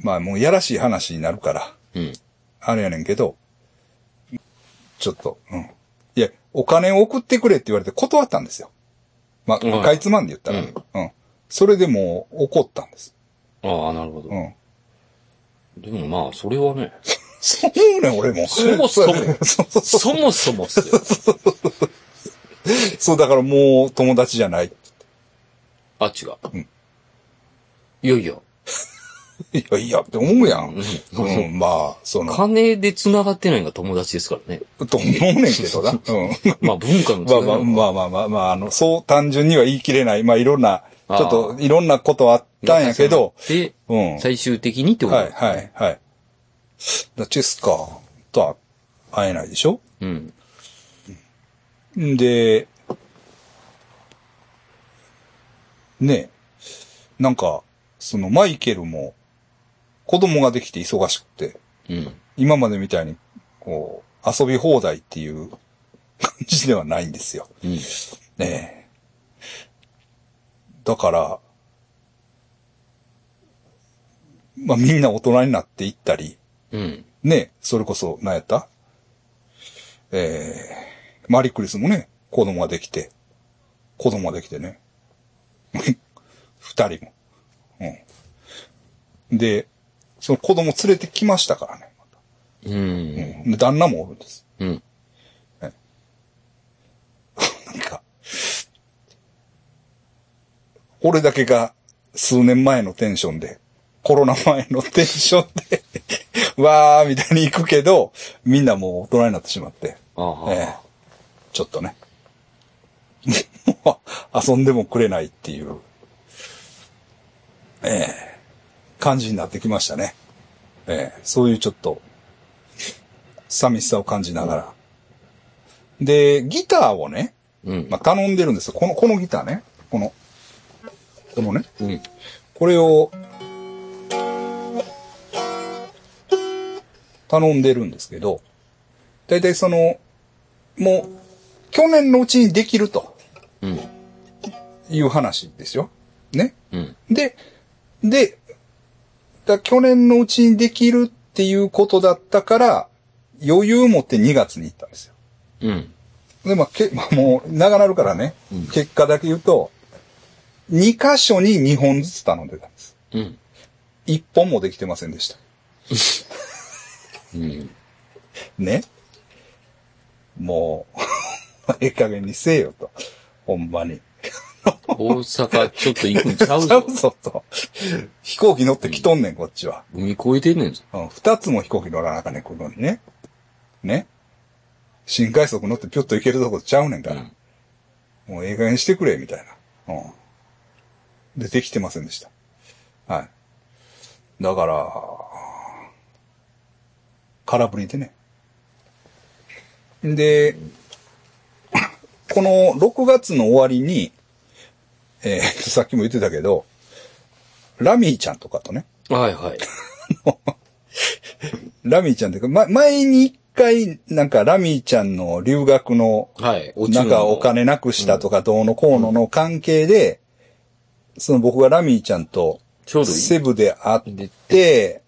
まあもうやらしい話になるから、うん。あれやねんけど、ちょっと、うん。いや、お金を送ってくれって言われて断ったんですよ。まあ、はいかいつまんで言ったら、うんうん。それでもう怒ったんです。ああ、なるほど。うん。でもまあ、それはね、そうねん、俺も。そもそもそもそもっすよ。そう、だからもう友達じゃない。あっちが。うんいやいや。いやいやって思うやん。ううん、まあ、その、金で繋がってないのが友達ですからね。と思うねんけどな。うん。まあ文化のまあまあ違いまあまあまあ、まあ、あの、そう単純には言い切れない。まあいろんな、ちょっといろんなことあったんやけど、で、うん。最終的にってこと？はい、はい、はい。だチェスカーとは会えないでしょ？うん。んで、ねなんか、そのマイケルも子供ができて忙しくて、うん。今までみたいに、こう、遊び放題っていう 感じではないんですよ。うん。ねえ。だから、まあみんな大人になっていったり、うん。ね、それこそ、何やった？えー、マリクリスもね、子供ができて、子供ができてね。二人も。うん。で、その子供連れてきましたからね。うん。うん。で旦那もおるんです。うん。なんか、俺だけが数年前のテンションで、コロナ前のテンションで、わーみたいに行くけど、みんなもう大人になってしまって、ああ。ええちょっとね。も う遊んでもくれないっていう、ええ感じになってきましたね。ええそういうちょっと、寂しさを感じながら。で、ギターをね、うん。まあ、頼んでるんですよ。この、このギターね。この、このね。うん。これを、頼んでるんですけど、だいたいその、もう、去年のうちにできるとうん。いう話ですよ。ね。うん。で、で、だ去年のうちにできるっていうことだったから、余裕持って2月に行ったんですよ。うん。で、まあ、け、まあ、もう、長なるからね、うん結果だけ言うと、2箇所に2本ずつ頼んでたんです。うん。1本もできてませんでした。うん。ね。もう、ええ加減にせえよと。ほんまに。大阪ちょっと行くんちゃうちゃぞう。ぞと。飛行機乗って来とんねん、こっちは。海越えてんねんぞ。うん、二つも飛行機乗らなあかんねん、来るのにね。ね。新快速乗ってぴょっと行けるとこちゃうねんから。うんもうええ加減にしてくれ、みたいな。うん。で、できてませんでした。はい。だから、空振りでね。で、この6月の終わりに、えー さっきも言ってたけど、ラミーちゃんとかとね、はいはい。ラミーちゃんっていうか、ま、前に一回、なんかラミーちゃんの留学のはい。落なんかお金なくしたとかどうのこうのの関係で、その僕がラミーちゃんとちょうどいい。セブで会っでて、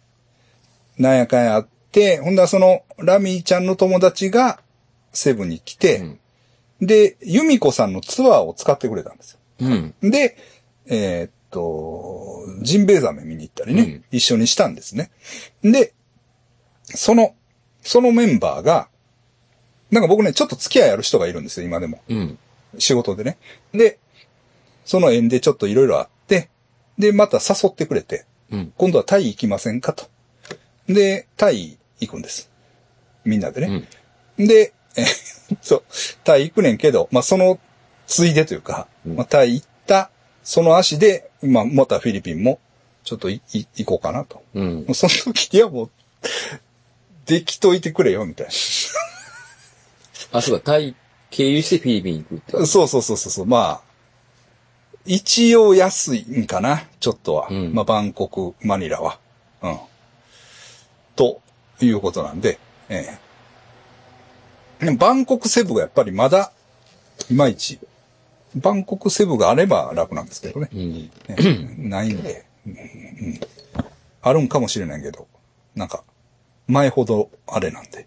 なんやかんやあって、ほんだらそのラミーちゃんの友達がセブに来て、で、ユミコさんのツアーを使ってくれたんですよ。うん。で、えーっと、ジンベエザメ見に行ったりね、うん一緒にしたんですね。で、その、そのメンバーが、なんか僕ね、ちょっと付き合いある人がいるんですよ、今でも。うん。仕事でね。で、その縁でちょっといろいろあって、で、また誘ってくれて、うん。今度はタイ行きませんかと。で、タイ行くんです。みんなでうね。ん。で、えそう、タイ行くねんけど、まあ、その、ついでというか、うんまあ、タイ行った、その足で、まあ、またフィリピンも、ちょっといい行こうかなと。うんその時にはもう、できといてくれよ、みたい あ、そうか、タイ経由してフィリピン行くって。な。そうそうそうそうそう、まあ、一応安いんかな、ちょっとは。うんまあ、バンコク、マニラは。うん。ということなんで、ええ。でもバンコクセブがやっぱりまだ、いまいち、バンコクセブがあれば楽なんですけどね。うん。ねないんで、うんうんあるんかもしれないけど、なんか、前ほどあれなんで、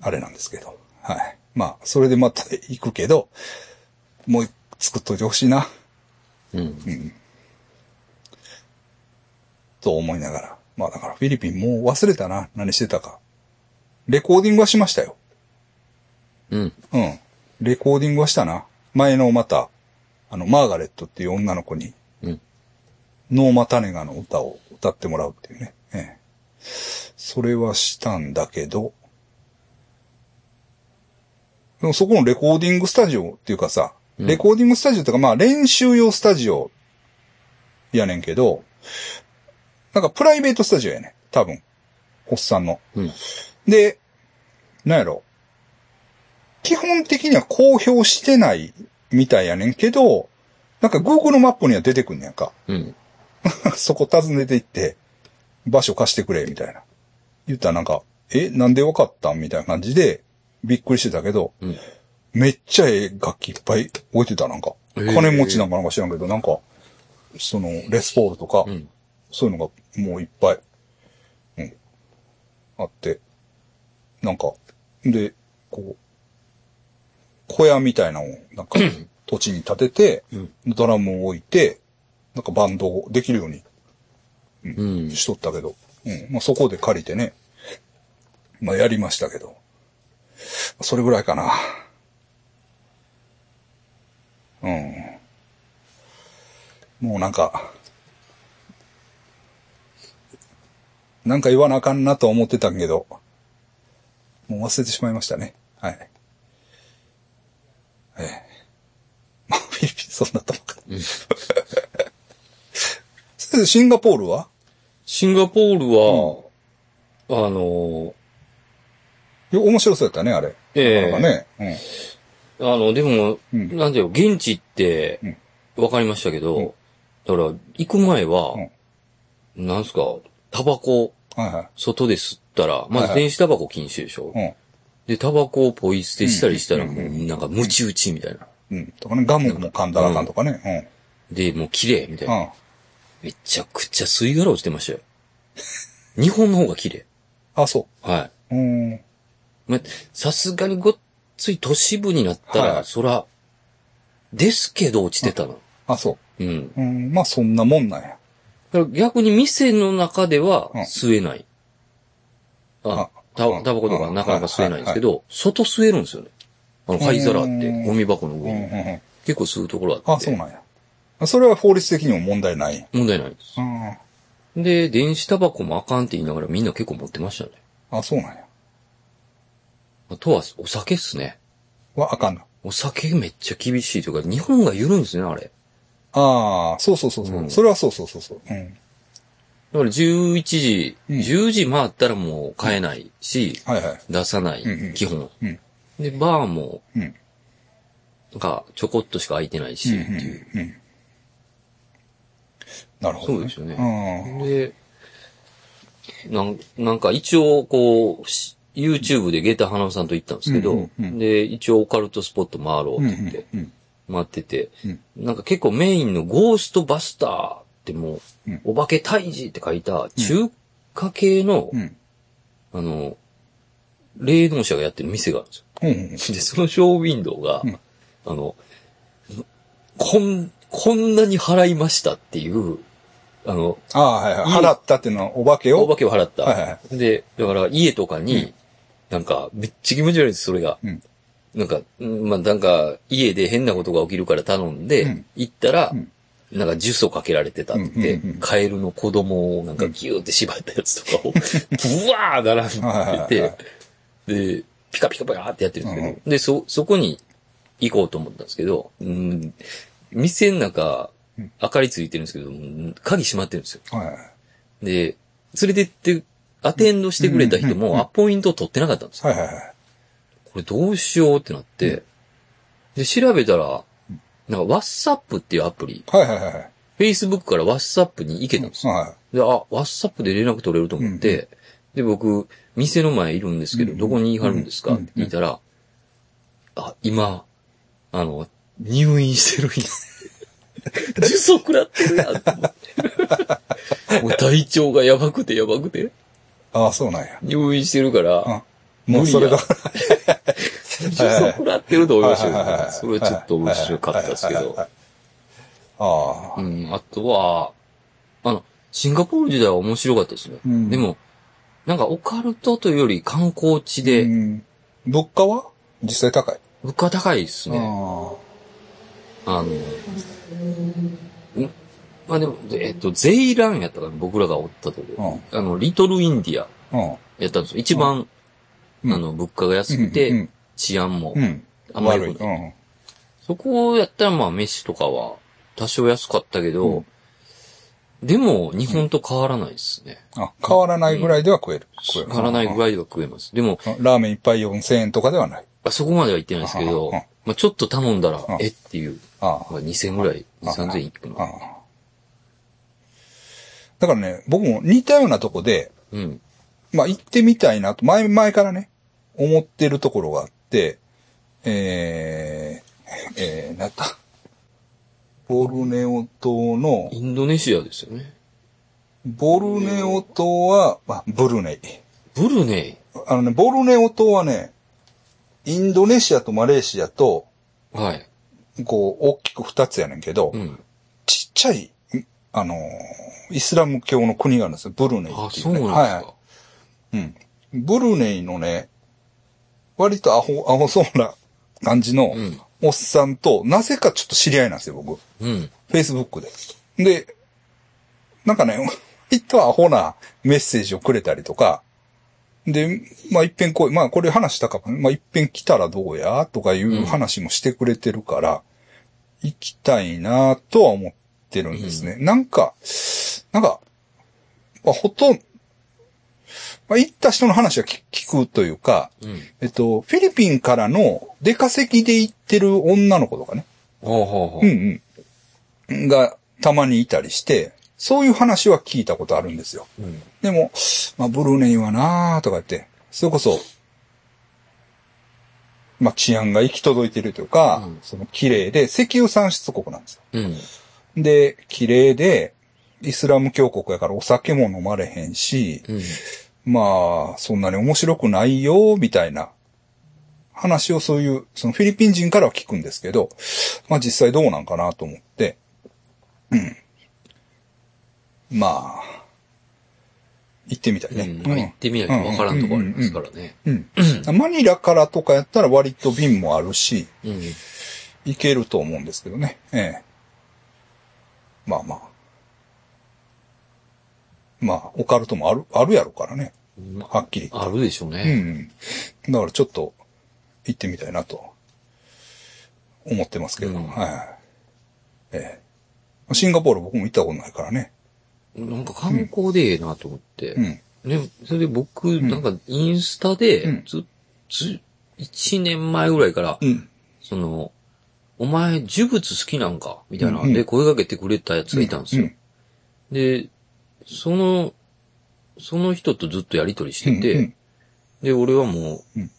あれなんですけど、はい。まあ、それでまた行くけど、もう作っといてほしいな、うん。と思いながら。まあだからフィリピンもう忘れたな、何してたか。レコーディングはしましたよ。うん。うん。レコーディングはしたな。前のまた、あの、マーガレットっていう女の子に、うん。ノーマタネガの歌を歌ってもらうっていうね。ええ。それはしたんだけど、でもそこのレコーディングスタジオっていうかさ、うんレコーディングスタジオっていうかまあ練習用スタジオやねんけど、なんかプライベートスタジオやねん。多分。おっさんの。うん。で、なんやろ。基本的には公表してないみたいやねんけど、なんか Google マップには出てくんねやんか。うん。そこ訪ねて行って、場所貸してくれ、みたいな。言ったらなんか、え、なんでわかったんみたいな感じで、びっくりしてたけど、うん。めっちゃええ楽器いっぱい置いてた、なんか。金持ちなんかなんか知らんけど、なんか、その、レスポールとか、うん。そういうのがもういっぱい、うん、あって、なんか、で、こう、小屋みたいなのを、なんか、土地に建てて、うんドラムを置いて、なんかバンドできるようにうん。しとったけど、うん。まあ、そこで借りてね、まあ、やりましたけど、それぐらいかな。うん。もうなんか、なんか言わなあかんなと思ってたけど、もう忘れてしまいましたね。はい。ええ。まあ、フィリピンそんなとこか。先生、シンガポールは？シンガポールは、あの、いや面白そうやったね、あれ。ええなんかね。うん。あの、でも、うんなんだよ、現地ってうん、わかりましたけど、うんだから、行く前は、なんすか、タバコ、はいは外で吸ったら、まはいはいず電子タバコ禁止でしょ、い。で、タバコをポイ捨てしたりしたら、うんもう、なんか、ムチ打ちみたいな。うん。うん。とかね、ガムも噛んだらあかんとかね。で、もう綺麗みたいうん。うな。ん。めちゃくちゃ吸い殻落ちてましたよ。日本の方が綺麗。あ、そはう。うん。い。まさすがにごっつい都市部になったら、はいそら、ですけど落ちてたの。あ、そうん。う。うん。まあ、そんなもんなんや。だから逆に店の中ではうん吸えない。あ、タうんタバコとかなかなか吸えないんですけど、外吸えるんですよね。あの、灰皿あってうん、ゴミ箱の上に。結構吸うところあって。あ、そうなんや。それは法律的にも問題ない。問題ないですう。ん。で、電子タバコもあかんって言いながらみんな結構持ってましたね。あ、そうなんや。あとはお酒っすね。は、あかんの。お酒めっちゃ厳しいというか、日本が緩いんですね、あれ。ああ、そうそうそうそう、うんそれはそうそうそうそう。うん。だから11時、うん10時回ったらもう買えないし、はいはい。出さない、うんうん基本。うん。で、バーも、うん。なんか、ちょこっとしか空いてないし、っていう。うん。うん。なるほど、そうですよねうん。で、なんなんか一応、こう、し YouTube でゲタ花さんと行ったんですけど、うんうんうんで、一応オカルトスポット回ろううん。って言って、うん。回ってて、うんなんか結構メインのゴーストバスターってもう、うんお化け退治って書いた中華系の、うん。あの、霊能者がやってる店があるんですよ。うん。うん。で、そのショーウィンドウが、うんあの、こん、こんなに払いましたっていう、あの、ああ、はいはい。払ったっていうのはお化けを？お化けを払った。はいはいはで、だから家とかに、うんなんか、めっちゃ気持ち悪いです、それが。うんなんか、うんまあ、なんか、家で変なことが起きるから頼んで、うん行ったら、うんなんか、呪詛かけられてたって、カエルの子供をなんかギューって縛ったやつとかを、ブワー並んでて、で、ピカピカピカーってやってるんですけど、うん。で、そ、そこに行こうと思ったんですけど、うん、店の中うん、明かりついてるんですけど、うん鍵閉まってるんですよ。で、連れてって、アテンドしてくれた人もアポイント取ってなかったんですよ。これどうしようってなって、で、調べたら、なんか WhatsApp っていうアプリ、はいはいはいはい。Facebook から WhatsApp に行けたんですよ。はで、あ、WhatsApp で連絡取れると思って、うんで、僕、店の前いるんですけど、うんどこに行かるんですか、うんって聞いたら、あ、今、あの、入院してるんや。呪詛食らってるやん体調がやばくてやばくて、い。ああ、そうなんや。入院してるから、あもうそれだ。呪詛食らってると思いましたはいはいはいはいよ。それちょっと面白かったですけど。ああ。うん、あとは、あの、シンガポール時代は面白かったですね。うんでも、なんかオカルトというより観光地で、うん物価は実際高い？物価高いですね。ああの、んまあでも、えっと、ゼイランやったかな、僕らがおったとこあ。あの、リトルインディア。やったんですよ。一番、うんあの、物価が安くうてん、治安もう、ん。あんまりうん。そこやったらまあ飯とかは多少安かったけど、うんでも日本と変わらないですね。あ、変わらないぐらいでは食える。食える。変わらないぐらいでは食えます。でも、うんラーメン一杯4000円とかではない。あそこまでは言ってないですけどうん、まあちょっと頼んだらうん、えっていう、あまあ2000ぐらい、あ3000いくの。あ。だからね、僕も似たようなとこで、うん。まあ行ってみたいなと、前、前からね、思ってるところがあえー、えー、なんだった。ボルネオ島の、インドネシアですよね。ボルネオ島は、まあ、ブルネイ。ブルネイ？あのね、ボルネオ島はね、インドネシアとマレーシアと、はい。こう、大きく二つやねんけど、うん。ちっちゃいあの、イスラム教の国があるんですよ。ブルネイあ、っていう、ね。そうなんですか。はい。うん。ブルネイのね、割とアホ、アホそうな感じのうんおっさんと、なぜかちょっと知り合いなんですよ、僕。うん。Facebook で。で、なんかね、割とアホなメッセージをくれたりとか、で、まあ一遍こう、まあこれ話したかもね、まあ一遍来たらどうやとかいう話もしてくれてるから、行きたいなとは思ってるんですね。なんか、なんか、まあほとんど、まあ行った人の話は聞聞くというか、うん。えっと、フィリピンからの出稼ぎで行ってる女の子とかね、ほうほうほう。うんうん。がたまにいたりして、そういう話は聞いたことあるんですよ。うん。でも、まあ、ブルネイはなーとか言って、それこそ、まあ、治安が行き届いてるというか、うんその綺麗で、石油産出国なんですよ。うん。で、綺麗で、イスラム教国やからお酒も飲まれへんし、うん。まあ、そんなに面白くないよ、みたいな話をそういう、そのフィリピン人からは聞くんですけど、まあ実際どうなんかなと思って、うん。まあ、行ってみたいね。うん。まあ行ってみないとわからんとこありますからね。うん。マニラからとかやったら割と便もあるし、うん。行けると思うんですけどね。ええ。まあまあ。まあ、オカルトもある、あるやろからね。まはっきりあるでしょううね。ん。だからちょっと行ってみたいなと思ってますけど、うんはい。ええ。シンガポール僕も行ったことないからね。なんか観光でええなと思って。うん。ね、それで僕、なんかインスタで、うんず、ず、1年前ぐらいから、うん。その、お前、呪物好きなんか？みたいな。うんで、声かけてくれたやつがいたんですよ。うんで、その、その人とずっとやりとりしてて、うんで、俺はもう、うん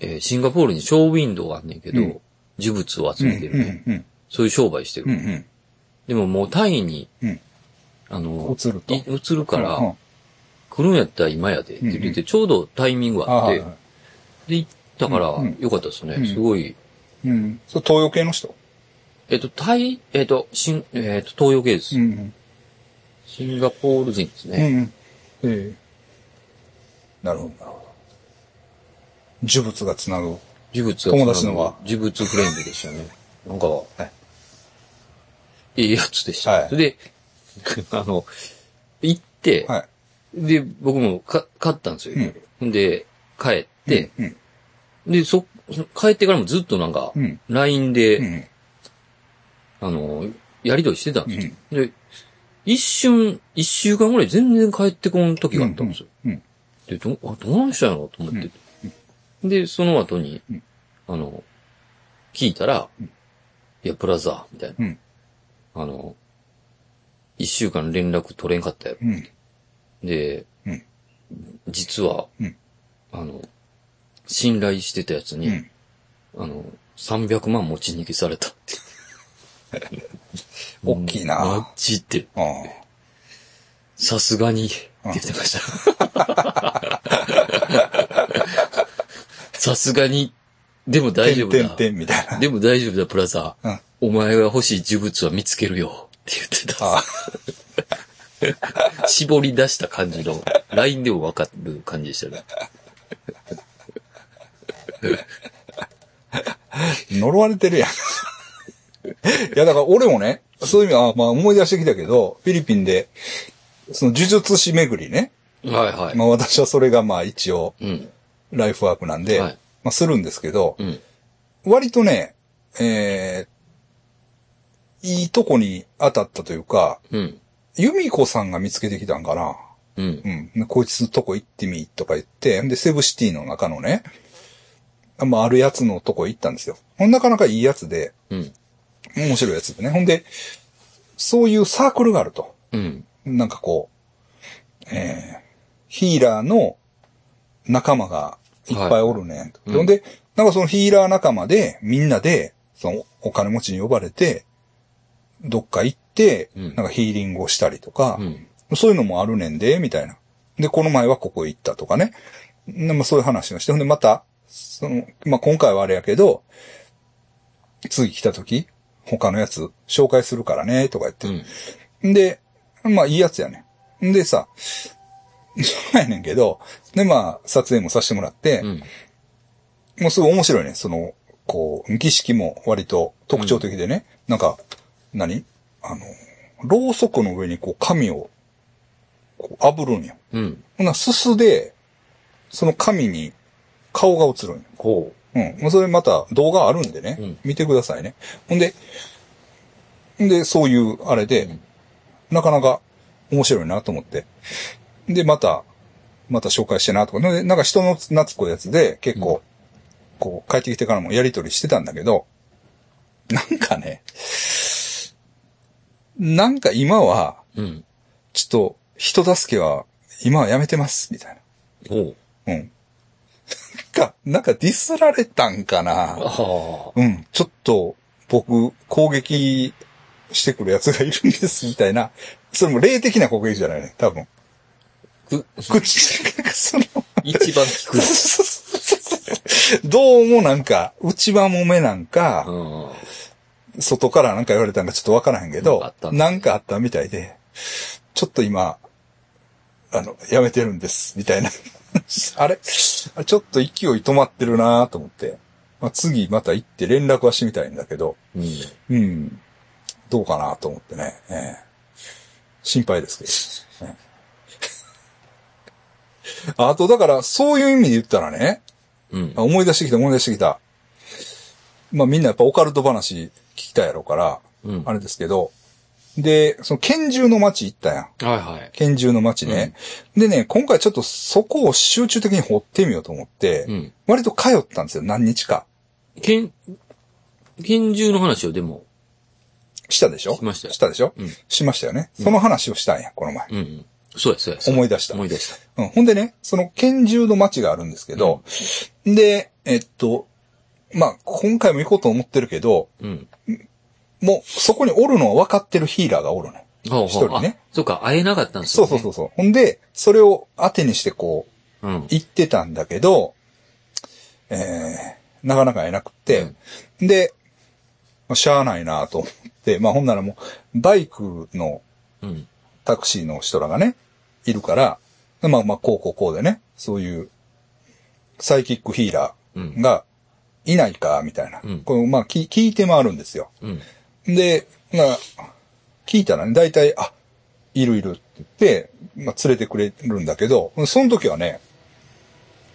えーシンガポールにショーウィンドウがあんねんけど、うん呪物を集うん。めてるね、うん。そういう商売してる。うん。うん。でももうタイに、うんあの、映ると。い映るから、うんうん来るんやったら今やで、って言ってて、ちょうどタイミングがあって、で、行ったからうんうん、よかったですね。うんすごい、うん。それ東洋系の人？えっと、タイ、えっと、シン、えっと、東洋系です。ん。シンガポール人ですうね。ん。ええ。なるほど、なるほど。呪物がつなぐ。呪物が友達のは呪物フレンドでしたね。なんか、いいいやつでした。はいで、あの、行って、はい。で、僕もか買ったんですよ。で、帰って、うん。で、そ、そ帰ってからもずっとなんか、うん LINE で、うん。あの、やりとりしてたんですよ。で、一瞬、一週間ぐらい全然帰ってこん時があったんですよ。うん。で、ど、あ、どうしたんやろうと思って。で、その後に、うんあの、聞いたら、いや、ブラザー、みたいな。うんあの、一週間連絡取れんかったやろ。うん。で、うん実は、うんあの、信頼してたやつに、うん。あの、300万持ち逃げされたって。大きいなマジで。さすがに、って言ってました。さすがに、でも大丈夫だ。てんてんてんみたいな。でも大丈夫だ、プラザー。うんお前が欲しい呪物は見つけるよ。って言ってた。ああ。絞り出した感じの、LINE でもわかる感じでしたね。呪われてるやん。いや、だから俺もね、そういう意味は、まあ思い出してきたけど、フィリピンで、その呪術師巡りね。はいはい。まあ私はそれがまあ一応、うん。ライフワークなんで、はいまあするんですけど、うん。割とね、えー、いいとこに当たったというか、うん。由美子さんが見つけてきたんかな。うん。うん。こいつのとこ行ってみ、とか言って、で、セブシティの中のね、まあ、あるやつのとこ行ったんですよ。ほんなかなかいいやつで、うん。面白いやつでね。ほんで、そういうサークルがあると。うん。なんかこう、えー、ヒーラーの仲間がいっぱいおるねんと。うんほんで、なんかそのヒーラー仲間で、みんなで、そのお金持ちに呼ばれて、どっか行って、うんなんかヒーリングをしたりとか、うん。そういうのもあるねんで、みたいな。で、この前はここ行ったとかね。でまあ、そういう話をして、ほんでまた、その、まあ、今回はあれやけど、次来た時、他のやつ紹介するからね、とか言って。うん。で、まあいいやつやねん。んでさ、そうやねんけど、でまあ撮影もさせてもらって、うん。もうすごい面白いね。その、こう、儀式も割と特徴的でね。なんか、何？あの、ろうそくの上にこう紙を、こう炙るんよ。うん。ほな、すすで、その紙に顔が映るんよ。ほうん。もうそれまた動画あるんでね。うん見てくださいね。ほんで、んで、そういうあれで、うんなかなか面白いなと思って。で、また、また紹介してなとか。でなんか人の懐っこいやつで結構、こう、帰ってきてからもやりとりしてたんだけど、なんかね、なんか今は、う。うん。ちょっと、人助けは、今はやめてます、みたいな。ほう。うん。なんか、なんかディスられたんかな。あうん。ちょっと、僕、攻撃してくる奴がいるんです、みたいな。それも霊的な攻撃じゃないね、多分。あ。く、口、その、一番聞く。どうもなんか、内輪もめなんか、うん。外からなんか言われたんかちょっとわからへんけどなんかあったみたいで、ちょっと今、あの、やめてるんです、みたいな。あれ？ちょっと勢い止まってるなと思って。まあ、次また行って連絡はしてみたいんだけど、うん。うん。どうかなと思ってね。ええ心配ですけど、ね。あと、だから、そういう意味で言ったらね、うんあ。思い出してきた思い出してきた。まあみんなやっぱオカルト話聞きたいやろうから、うん。あれですけど、で、その拳銃の街行ったやん。はいはい。拳銃の街ね。でね、今回ちょっとそこを集中的に掘ってみようと思って、うん。割と通ったんですよ、何日か。拳、拳銃の話をでも、したでしょ？しましたよしたでしょ、うんしましたよね。その話をしたんや、この前。うんうん。そうや、そうや。そうや思い出した思い出した。うん。ほんでね、その拳銃の街があるんですけど、で、えっと、まあ、今回も行こうと思ってるけど、うん。もう、そこにおるのは分かってるヒーラーがおるね。一人ね。あそうか、会えなかったんですよ、ね。そうそうそうそう。ほんで、それを当てにしてこう、う。うん。行ってたんだけど、えー、なかなか会えなくって、で、まあしゃあないなと思って、まあほんならもう、バイクのうん。タクシーの人らがね、いるから、まあまあ、こうこうこうでね、そういう、サイキックヒーラうんー。がいないか、みたいな。うんこれまあ聞、聞いて回るんですよ。うん。で、まあ、聞いたらね、大体、あ、いるいるって言って、まあ、連れてくれるんだけど、その時はね、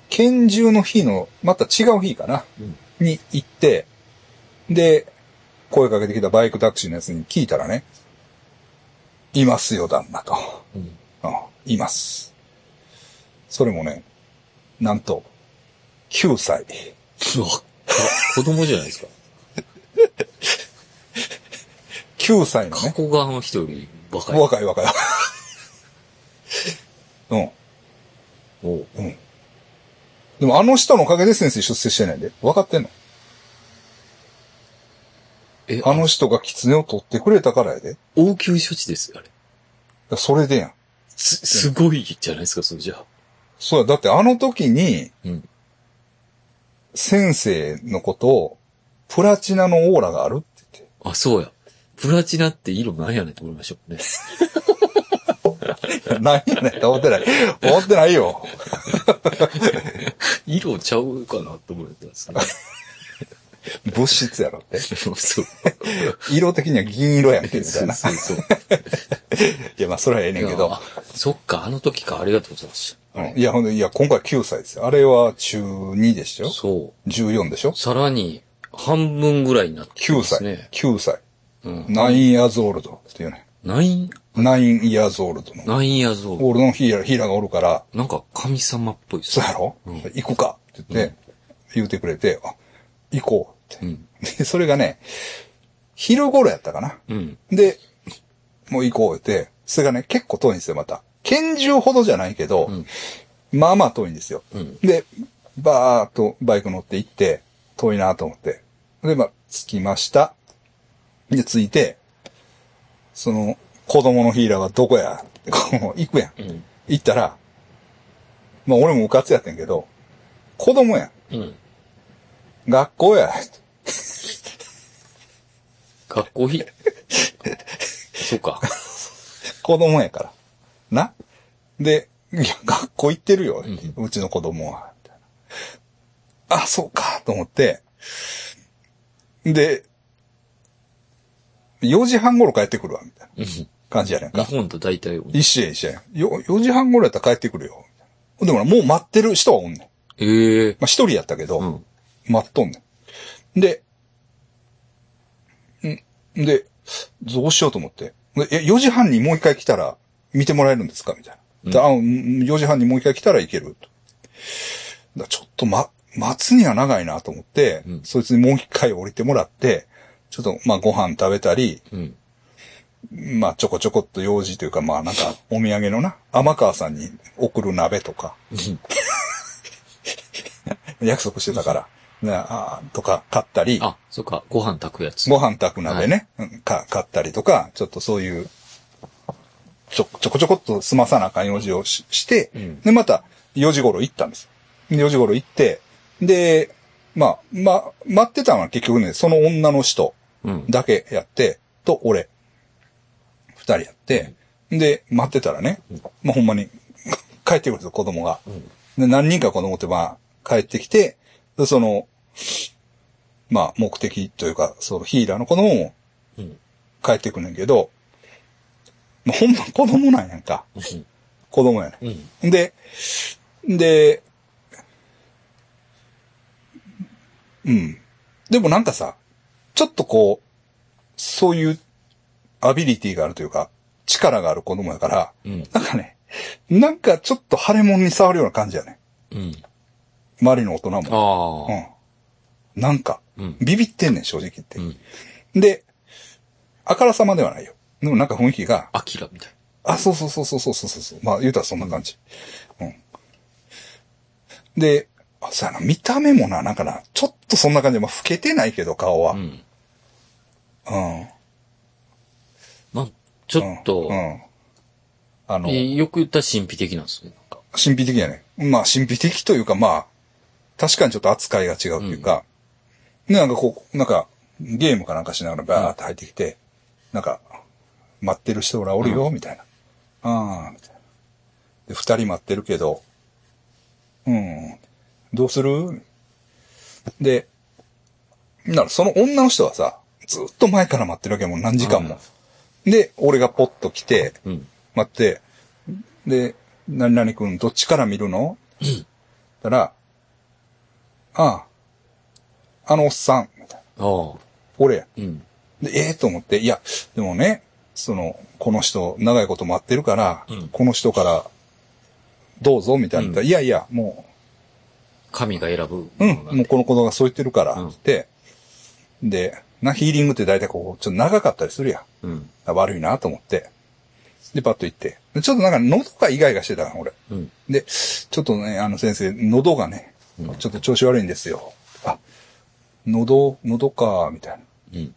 拳銃の日の、また違う日かな、うんに行って、で、声かけてきたバイクタクシーのやつに聞いたらね、いますよ、旦那と。うん。うん、います。それもね、なんと、9歳。子供じゃないですか。9歳の加ね、古川の人より若い。若い若い。うん。おうでもあの人のおかげで先生出世してないんで。分かってんの？え、あの人が狐を取ってくれたからやで。応急処置ですよ、あれ。それでやん。す、すごいじゃないですか、それじゃあ。そうや、だってあの時に、うん。先生のことを、プラチナのオーラがあるって言って。あ、そうや。プラチナって色なんやねんと思いましょうね。何やねんって思ってない。思ってないよ。色ちゃうかなと思ってたんですけど。物質やろって。そうそう。色的には銀色やんけ、みたいな。そうそうそう。いや、まあ、それはええねんけど。そっか、あの時か、ありがとうございます。うんいや、ほんで、いや、今回9歳ですよ。あれは中2でしたよ。そう。14でしょ？さらに、半分ぐらいになってま ?9 歳。すね。9歳。うん。9 years old っていうね。ナイン、9 years old の。ナインヤーゾーオールドのヒーラー、ヒーラーがおるから、なんか神様っぽいですそうやろ、うん行くかって言って、言うてくれて、あ、行こうって。うん。で、それがね、昼頃やったかな。うん。で、もう行こうって、それがね、結構遠いんですよ、また。拳銃ほどじゃないけど、うんまあまあ遠いんですよ。うん。で、バーっとバイク乗って行って、遠いなと思って。で、まあ、着きました。で、着いて、その、子供のヒーラーはどこやこう、行くやん。うん。行ったら、まあ俺もうかつやってんけど、子供やん。うん。学校や。学校ひ、そうか。子供やから。な？で、いや、学校行ってるよ。うちの子供は。あ、そうか、と思って。で、4時半頃帰ってくるわ、みたいなうん感じやねんか。日本と大体、一緒や一緒や。よ、4時半頃やったら帰ってくるよ。でもなもう待ってる人はおんねん。ええまあ、一人やったけど、うん。待っとんねん。で、んで、どうしようと思って。でえ、4時半にもう一回来たら見てもらえるんですか？みたいな。うん4時半にもう一回来たらいける？と。だちょっとま、待つには長いなと思って、うんそいつにもう一回降りてもらって、ちょっと、まあ、ご飯食べたり、うん。まあ、ちょこちょこっと用事というか、まあ、なんか、お土産のな、天川さんに送る鍋とか、約束してたから、ね、あーとか買ったり、あ、そっか、ご飯炊くやつ。ご飯炊く鍋ね、うんか、買ったりとか、ちょっとそういう、ちょ、ちょこちょこっと済まさなあかん用事をしして、うんで、また4時頃行ったんです。で、4時頃行って、で、まあ、ま、待ってたのは結局ね、その女の人うん。だけやって、と俺、二人やって、で、待ってたらね、まあ、ほんまに、帰ってくるんですよ、子供が。で、何人か子供ってまあ、帰ってきて、でその、まあ、目的というか、そのヒーラーの子供もうん。帰ってくるんやけど、まあ、ほんま子供なんやんか。うん。子供やねうん。ん。で、で、うん。でもなんかさ、ちょっとこう、そういうアビリティがあるというか、力がある子供やから、うん。なんかね、なんかちょっと腫れ物に触るような感じやね。うん。周りの大人も。ああ。うん。なんか、うん。ビビってんねん、正直言って。うん。で、あからさまではないよ。でもなんか雰囲気が、アキラみたいあ、そうそうそうそうそうそうそう。まあ言うたらそんな感じ。うん。で、あ、そうやな、見た目もな、なんかな、ちょっとそんな感じで、まあ老けてないけど顔は。な。ううん。ん。うん。まあ、ちょっとう、ん。あの、えーよく言ったら神秘的なんですね。なんか。神秘的やね。まあ神秘的というか、まあ、確かにちょっと扱いが違うというか、でなんかこう、なんか、ゲームかなんかしながらバーって入ってきて、なんか、待ってる人らおるよ、みたいな。ああ、みたいな。で、二人待ってるけど、うん、どうする？で、ならその女の人はさ、ずっと前から待ってるわけよもう何時間も。で、俺がポッと来て、うん。待って、で、何々君どっちから見るの？たら、ああ、あのおっさん、みたいな。ああ。俺や。うん。で、ええ？と思って、いや、でもね、その、この人、長いこと待ってるから、うんこの人から、どうぞ、みたいな、うんいやいや、も神が選ぶ。う、うん、もうこの子がそう言ってるから、うんで、な、ヒーリングって大体こう、ちょっと長かったりするやん。うん。悪いなと思って。で、パッと行って。でちょっとなんか喉がイガイガしてたから、俺。うん。で、ちょっとね、あの先生、喉がね、うんちょっと調子悪いんですよ。あ、喉、喉か、みたいな。うん。うん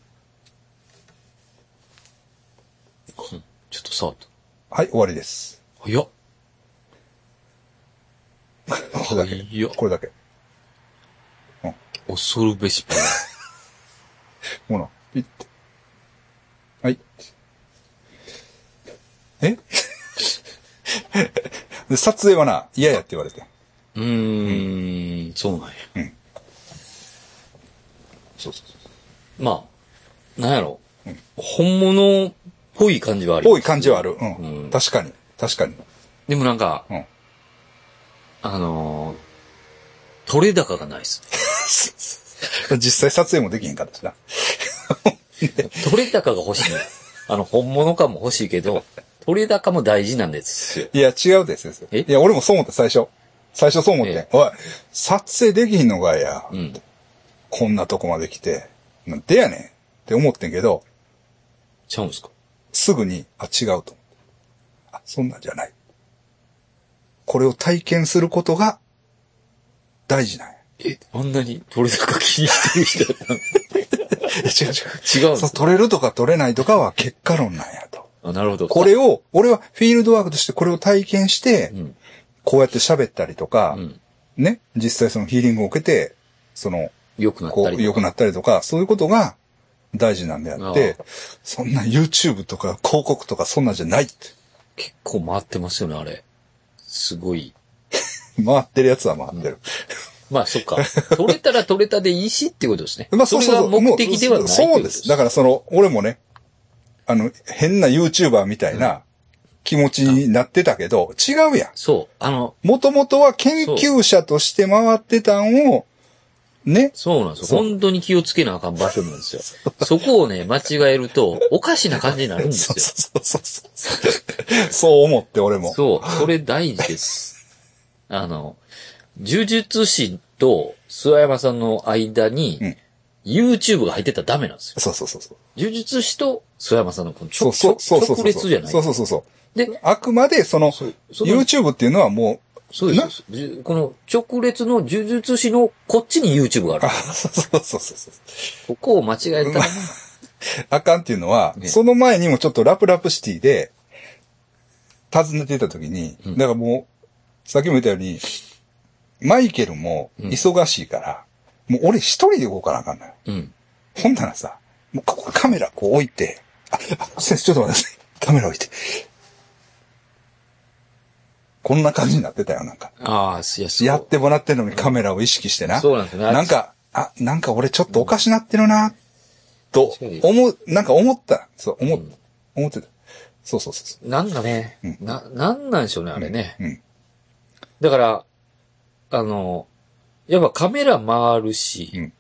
ちょっと触った。はい、終わりです。早っ。これだけ。早っ。これだけ。恐るべしパワー。ほら、ピッて。はい。え？で、撮影はな、嫌やって言われて。うーん、そうなんや。そうそうそう。まあ、なんやろ。本物っぽい感じはある。多い感じはある。うん。うん確かに。確かに。でもなんか、うん。あのー、取れ高がないっす。実際撮影もできへんかったしな。取れ高が欲しいね。あの、本物感も欲しいけど、取れ高も大事なんですよ。いや、違うです。え？いや、俺もそう思った、最初。最初そう思って。えおい、撮影できひんのかいや。うん。こんなとこまで来て。なんでやねんって思ってんけど、ちゃうんすか？すぐに、あ、違うと思って。あ、そんなんじゃない。これを体験することが大事なんや。え、あんなに取れ高気にしてる人やったの？違う違う。そう、違うんすか？取れるとか取れないとかは結果論なんやと。あ、なるほど。これを、俺はフィールドワークとしてこれを体験して、うん。こうやって喋ったりとか、うん。ね、実際そのヒーリングを受けて、その、良くなったりとか。良くなったりとか、そういうことが大事なんであってあ、そんな YouTube とか広告とかそんなんじゃないって。結構回ってますよね、あれ。すごい。回ってるやつは回ってる。まあ、そっか。取れたら取れたでいいしってことですね。まあそうそうそう。目的ではないそうです。だかからその、俺もね、あの、変な YouTuber みたいな気持ちになってたけど、違うやん。そう。あの、もともとは研究者として回ってたんを、ね。そうなんですよ。本当に気をつけなあかん場所なんですよ。そこをね、間違えると、おかしな感じになるんですよ。そうそうそうそう。そう思って俺も。そう。それ大事です。あの、呪術師と諏訪山さんの間に、うん YouTube が入ってたらダメなんですよ。そうそうそうそう。呪術師と諏訪山さんのこの直そうそうそうそう。直列じゃない。そうそうそうそう。で、あくまでその、YouTube っていうのはもそうですこの直列の呪術師のこっちに YouTube があう、るあ、。そうそうそうそう。ここを間違えたら、あかんっていうのは、ねその前にもちょっとラプラプシティで、訪ねていた時に、うんだからもう、さっきも言ったように、マイケルも忙しいから、もう俺一人で動かなあかんのよ。うん。ほんならさ、もうここカメラこう置いて、あ、あ先生ちょっと待ってください。カメラ置いて。こんな感じになってたよ、なんか。ああ、いや。やってもらってるのにカメラを意識してな。そうなんですよね。なんか、あ、なんか俺ちょっとおかしなってるな、と思う、なんか思った。そう、思っうん思ってた。そうそうそうそなんかね、うんな、なんなんでしょうね、あう。れね。うん。だから、あの、やっぱカメラ回るし、うん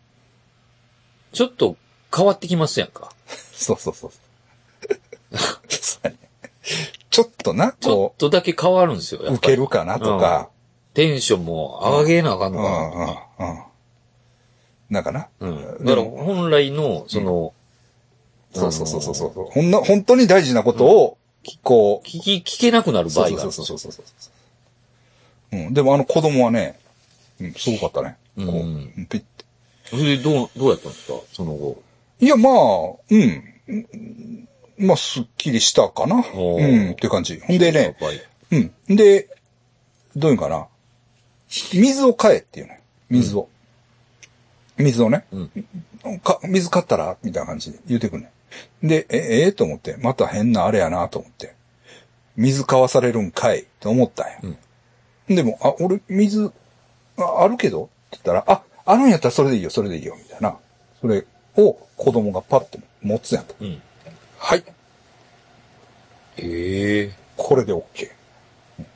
ちょっと変わってきますやんか。そうそうそう。そうやねちょっとな、ちょこっとだけ変わるんですよ。う、やっぱり受けるかなとか、テンションも上げなあかんうん、のうん、かうん。なんかな。な。うん。だから本来の、その、そうそうそうそうそう。ほんな、本当に大事なことを、こう、聞き、聞けなくなる場合がある。そうそうそうそうそうそう。うん。でもあの子供はね、うん、すごかったね。こう、うんうんピッて。それでどう、どうやったんですか？その後。いや、まあ、うん。うんまあ、すっきりしたかな。おうーん、って感じ。ほんでね、うん。で、どういうんかな。水を買えっていうね。水を。水をね。うん。か、水買ったらみたいな感じで言うてくんねん。で、え、ええと思って、また変なあれやなと思って。水買わされるんかいって思ったんや。でも、あ、俺、水、ああるけど？って言ったら、あ、あるんやったらそれでいいよ、それでいいよ、みたいな。それを子供がパッて持つやんと。うん。はい。ええこれで OK。うん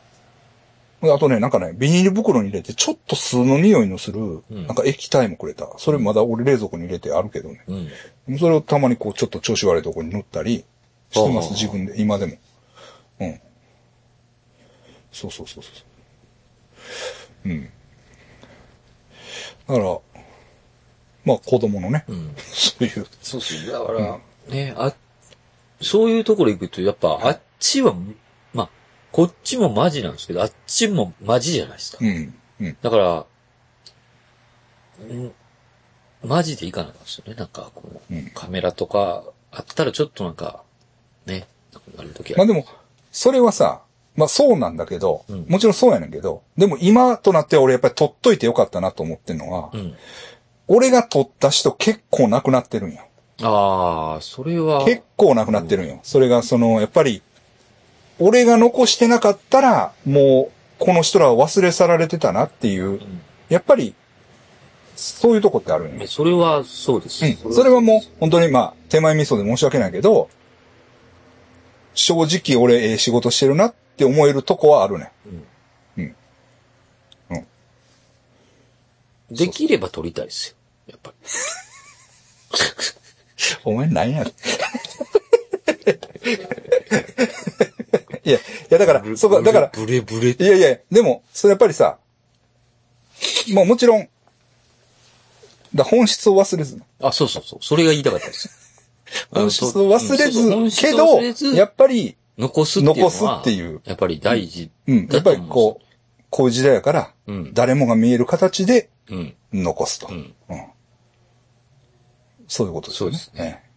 あとね、なんかね、ビニール袋に入れて、ちょっと酢の匂いのする、んなんか液体もくれた。それまだ俺冷蔵庫に入れてあるけどね。うん。それをたまにこう、ちょっと調子悪いところに塗ったりしてます、自分で、今でも。うん。そうそうそうそう。うん。だから、まあ子供のね、うん。そういう、そうそう。だから、ね、あ、そういうところ行くと、やっぱ、あっちは、まあ、こっちもマジなんですけど、あっちもマジじゃないですか。うん、うん。だから、んマジでいかなかったですよね。なんか、このうんカメラとかあったらちょっとなんか、ね、なるときは。まあでも、それはさ、まあそうなんだけど、うんもちろんそうやねんけど、でも今となっては俺やっぱり撮っといてよかったなと思ってんのは、うん。俺が撮った人結構亡くなってるんよ。ああ、それは、結構亡くなってるんよ。それがその、やっぱり、俺が残してなかったら、もう、この人らは忘れ去られてたなっていうう、んやっぱり、そういうとこってあるんよ。それはそうです。うん。それはもう、本当にまあ、手前味噌で申し訳ないけど、正直俺、ええ仕事してるなって思えるとこはあるね。うんうんできれば撮りたいですよ。やっぱり。お前なんや。いや、いやだから、そこ、だから、ブレブレ。いやいや、でも、それやっぱりさ、まあもちろん、だ本質を忘れず、あ、そうそうそう。それが言いたかったです。本質を忘れず、けどやっぱり、残すっていうのは。残すっていうやっぱり大事。うん、やっぱりこう、こういう時代やから、う。うん。誰もが見える形でうん。残すと。うん。うんそういうことですよね。そうですね。